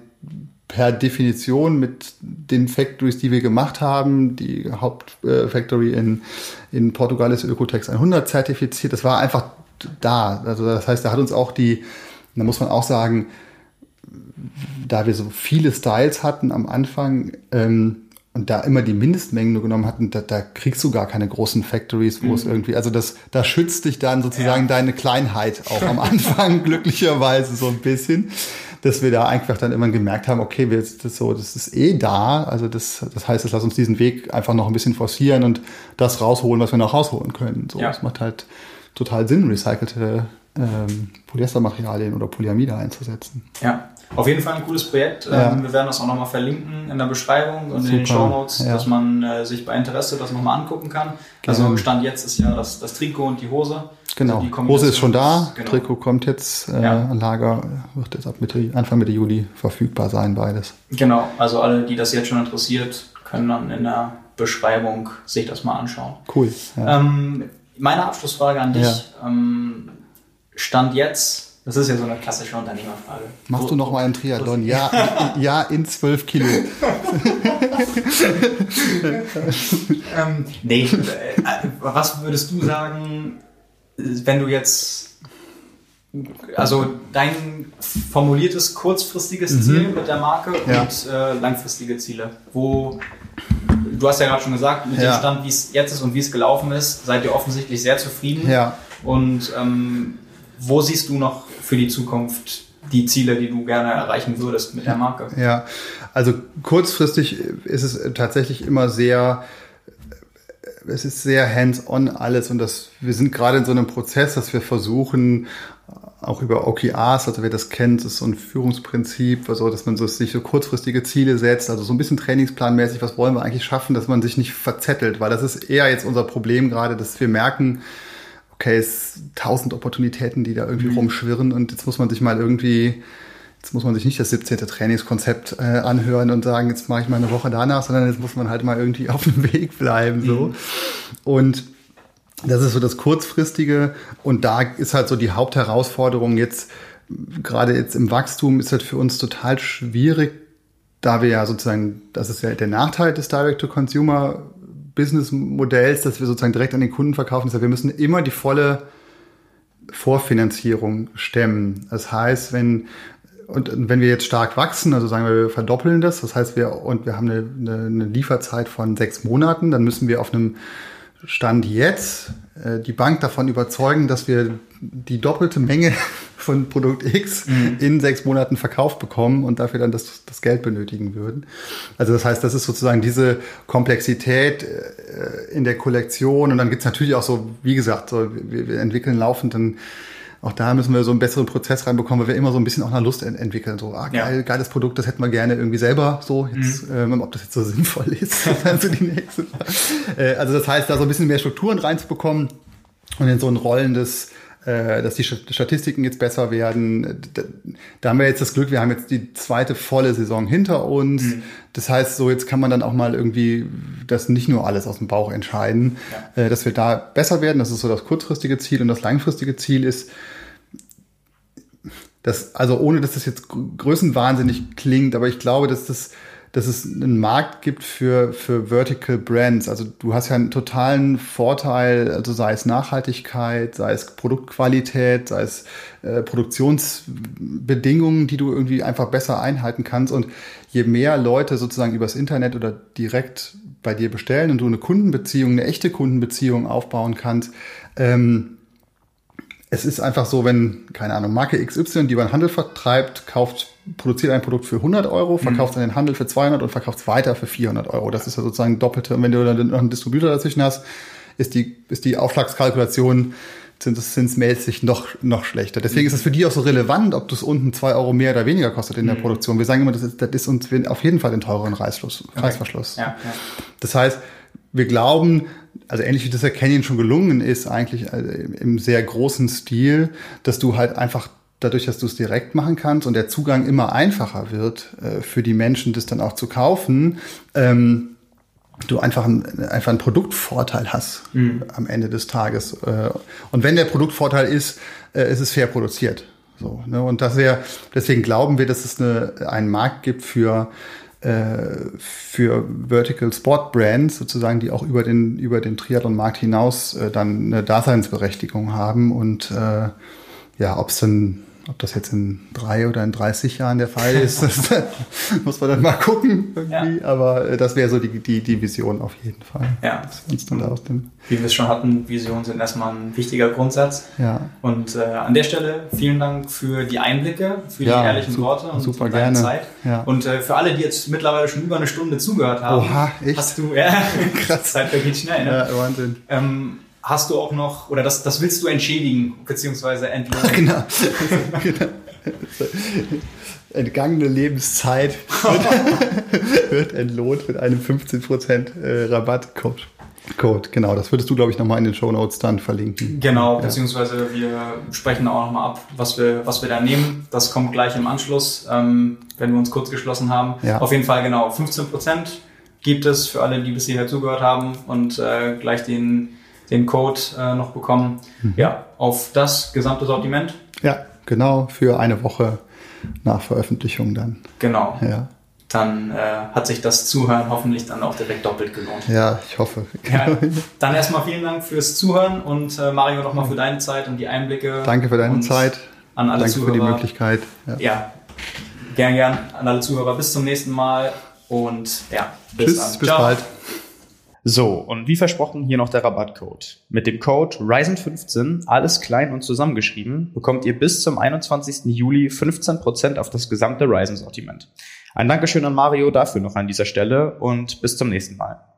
per Definition mit den Factories, die wir gemacht haben. Die Hauptfactory in, in Portugal ist Ökotex 100 zertifiziert. Das war einfach da. Also das heißt, da hat uns auch die, da muss man auch sagen, da wir so viele Styles hatten am Anfang, ähm, und da immer die Mindestmengen nur genommen hatten, da, da kriegst du gar keine großen Factories, wo mhm. es irgendwie, also das, da schützt dich dann sozusagen ja. deine Kleinheit auch am Anfang glücklicherweise so ein bisschen, dass wir da einfach dann immer gemerkt haben, okay, wir, das so, das ist eh da, also das, das heißt, es lass uns diesen Weg einfach noch ein bisschen forcieren und das rausholen, was wir noch rausholen können. So, ja. das macht halt total Sinn, recycelte ähm, Polyestermaterialien oder Polyamide einzusetzen. Ja, auf jeden Fall ein cooles Projekt. Ja. Ähm, wir werden das auch nochmal verlinken in der Beschreibung und Super. in den Show Notes, ja. dass man äh, sich bei Interesse das nochmal angucken kann. Genau. Also Stand jetzt ist ja das, das Trikot und die Hose. Genau. Also die Hose ist schon da, genau. Trikot kommt jetzt, äh, ja. Lager wird jetzt ab Mitte, Anfang Mitte Juli verfügbar sein, beides. Genau, also alle, die das jetzt schon interessiert, können dann in der Beschreibung sich das mal anschauen. Cool. Ähm, meine Abschlussfrage an dich. Ähm, Stand jetzt das ist ja so eine klassische Unternehmerfrage. Machst du noch mal einen Triathlon? Ja, ja, in zwölf Kilo. ähm, nee, äh, was würdest du sagen, wenn du jetzt, also dein formuliertes kurzfristiges mhm. Ziel mit der Marke ja. und äh, langfristige Ziele, wo du hast ja gerade schon gesagt, mit ja. dem Stand, wie es jetzt ist und wie es gelaufen ist, seid ihr offensichtlich sehr zufrieden. Ja. Und ähm, wo siehst du noch für die Zukunft die Ziele, die du gerne erreichen würdest mit der Marke? Ja, also kurzfristig ist es tatsächlich immer sehr, es ist sehr hands-on alles und das, wir sind gerade in so einem Prozess, dass wir versuchen, auch über OKRs, also wer das kennt, ist so ein Führungsprinzip, also dass man so, sich so kurzfristige Ziele setzt, also so ein bisschen trainingsplanmäßig, was wollen wir eigentlich schaffen, dass man sich nicht verzettelt, weil das ist eher jetzt unser Problem gerade, dass wir merken, okay, es tausend Opportunitäten, die da irgendwie mhm. rumschwirren und jetzt muss man sich mal irgendwie, jetzt muss man sich nicht das 17. Trainingskonzept äh, anhören und sagen, jetzt mache ich mal eine Woche danach, sondern jetzt muss man halt mal irgendwie auf dem Weg bleiben. So. Mhm. Und das ist so das Kurzfristige und da ist halt so die Hauptherausforderung jetzt, gerade jetzt im Wachstum ist halt für uns total schwierig, da wir ja sozusagen, das ist ja der Nachteil des Direct-to-Consumer-Business-Modells, dass wir sozusagen direkt an den Kunden verkaufen, ist ja, wir müssen immer die volle Vorfinanzierung stemmen. Das heißt, wenn und wenn wir jetzt stark wachsen, also sagen wir, wir verdoppeln das, das heißt wir und wir haben eine, eine, eine Lieferzeit von sechs Monaten, dann müssen wir auf einem Stand jetzt äh, die Bank davon überzeugen, dass wir die doppelte Menge von Produkt X mhm. in sechs Monaten verkauft bekommen und dafür dann das, das Geld benötigen würden. Also das heißt, das ist sozusagen diese Komplexität äh, in der Kollektion und dann gibt's natürlich auch so, wie gesagt, so, wir, wir entwickeln laufend dann auch da müssen wir so einen besseren Prozess reinbekommen, weil wir immer so ein bisschen auch nach Lust ent entwickeln. So, ah, geil, ja. geiles Produkt, das hätten wir gerne irgendwie selber so. Jetzt, mhm. ähm, ob das jetzt so sinnvoll ist, also die nächste äh, Also das heißt, da so ein bisschen mehr Strukturen reinzubekommen und in so ein rollendes dass die Statistiken jetzt besser werden. Da haben wir jetzt das Glück, wir haben jetzt die zweite volle Saison hinter uns. Mhm. Das heißt, so jetzt kann man dann auch mal irgendwie das nicht nur alles aus dem Bauch entscheiden, ja. Äh, dass wir da besser werden. Das ist so das kurzfristige Ziel und das langfristige Ziel ist, dass, also ohne dass das jetzt größenwahnsinnig klingt, aber ich glaube, dass das dass es einen Markt gibt für, für Vertical Brands. Also du hast ja einen totalen Vorteil, also sei es Nachhaltigkeit, sei es Produktqualität, sei es äh, Produktionsbedingungen, die du irgendwie einfach besser einhalten kannst. Und je mehr Leute sozusagen übers Internet oder direkt bei dir bestellen und du eine Kundenbeziehung, eine echte Kundenbeziehung aufbauen kannst, ähm, es ist einfach so, wenn, keine Ahnung, Marke XY, die den Handel vertreibt, kauft, produziert ein Produkt für 100 Euro, verkauft mhm. an den Handel für 200 und verkauft es weiter für 400 Euro. Das ist ja sozusagen doppelte. Und wenn du dann noch einen Distributor dazwischen hast, ist die, ist die Aufschlagskalkulation sind es zinsmäßig noch, noch schlechter. Deswegen ist es für die auch so relevant, ob du es unten zwei Euro mehr oder weniger kostet in der mhm. Produktion. Wir sagen immer, das ist, das ist uns auf jeden Fall den teureren Reißverschluss. Okay. Ja, ja. Das heißt, wir glauben, also ähnlich wie das der Canyon schon gelungen ist, eigentlich also im sehr großen Stil, dass du halt einfach dadurch, dass du es direkt machen kannst und der Zugang immer einfacher wird äh, für die Menschen, das dann auch zu kaufen, ähm, du einfach, ein, einfach einen Produktvorteil hast mhm. am Ende des Tages. Äh, und wenn der Produktvorteil ist, äh, ist es fair produziert. So, ne? Und das wäre, deswegen glauben wir, dass es eine, einen Markt gibt für äh, für Vertical Sport Brands sozusagen, die auch über den, über den Triathlon-Markt hinaus äh, dann eine Daseinsberechtigung haben und äh, ja, ob es dann ob das jetzt in drei oder in 30 Jahren der Fall ist, das muss man dann mal gucken irgendwie. Ja. Aber äh, das wäre so die, die, die Vision auf jeden Fall. Ja. Dass wir uns dann da aus dem Wie wir es schon hatten, Visionen sind erstmal ein wichtiger Grundsatz. Ja. Und äh, an der Stelle vielen Dank für die Einblicke, für ja, die ehrlichen super, Worte und super deine gerne. Zeit. Ja. Und äh, für alle, die jetzt mittlerweile schon über eine Stunde zugehört haben, Oha, echt? hast du, ja, krass. Zeit vergeht schnell, ne? Ja, Wahnsinn. Ähm, hast du auch noch, oder das, das willst du entschädigen, beziehungsweise entlohnen. genau. genau. Entgangene Lebenszeit wird, wird entlohnt mit einem 15% äh, Rabattcode. Code, genau. Das würdest du, glaube ich, nochmal in den Show Notes dann verlinken. Genau, ja. beziehungsweise wir sprechen auch nochmal ab, was wir, was wir da nehmen. Das kommt gleich im Anschluss, ähm, wenn wir uns kurz geschlossen haben. Ja. Auf jeden Fall, genau, 15% gibt es für alle, die bis hierher zugehört haben und äh, gleich den den Code äh, noch bekommen. Mhm. Ja, auf das gesamte Sortiment. Ja, genau, für eine Woche nach Veröffentlichung dann. Genau. Ja. Dann äh, hat sich das Zuhören hoffentlich dann auch direkt doppelt gelohnt. Ja, ich hoffe. Ja, dann erstmal vielen Dank fürs Zuhören und äh, Mario nochmal für deine Zeit und die Einblicke. Danke für deine Zeit. An alle Danke Zuhörer. für die Möglichkeit. Ja. ja, gern, gern an alle Zuhörer. Bis zum nächsten Mal und ja, bis Tschüss, dann. bis Ciao. bald. So, und wie versprochen hier noch der Rabattcode. Mit dem Code Ryzen15, alles klein und zusammengeschrieben, bekommt ihr bis zum 21. Juli 15% auf das gesamte Ryzen-Sortiment. Ein Dankeschön an Mario dafür noch an dieser Stelle und bis zum nächsten Mal.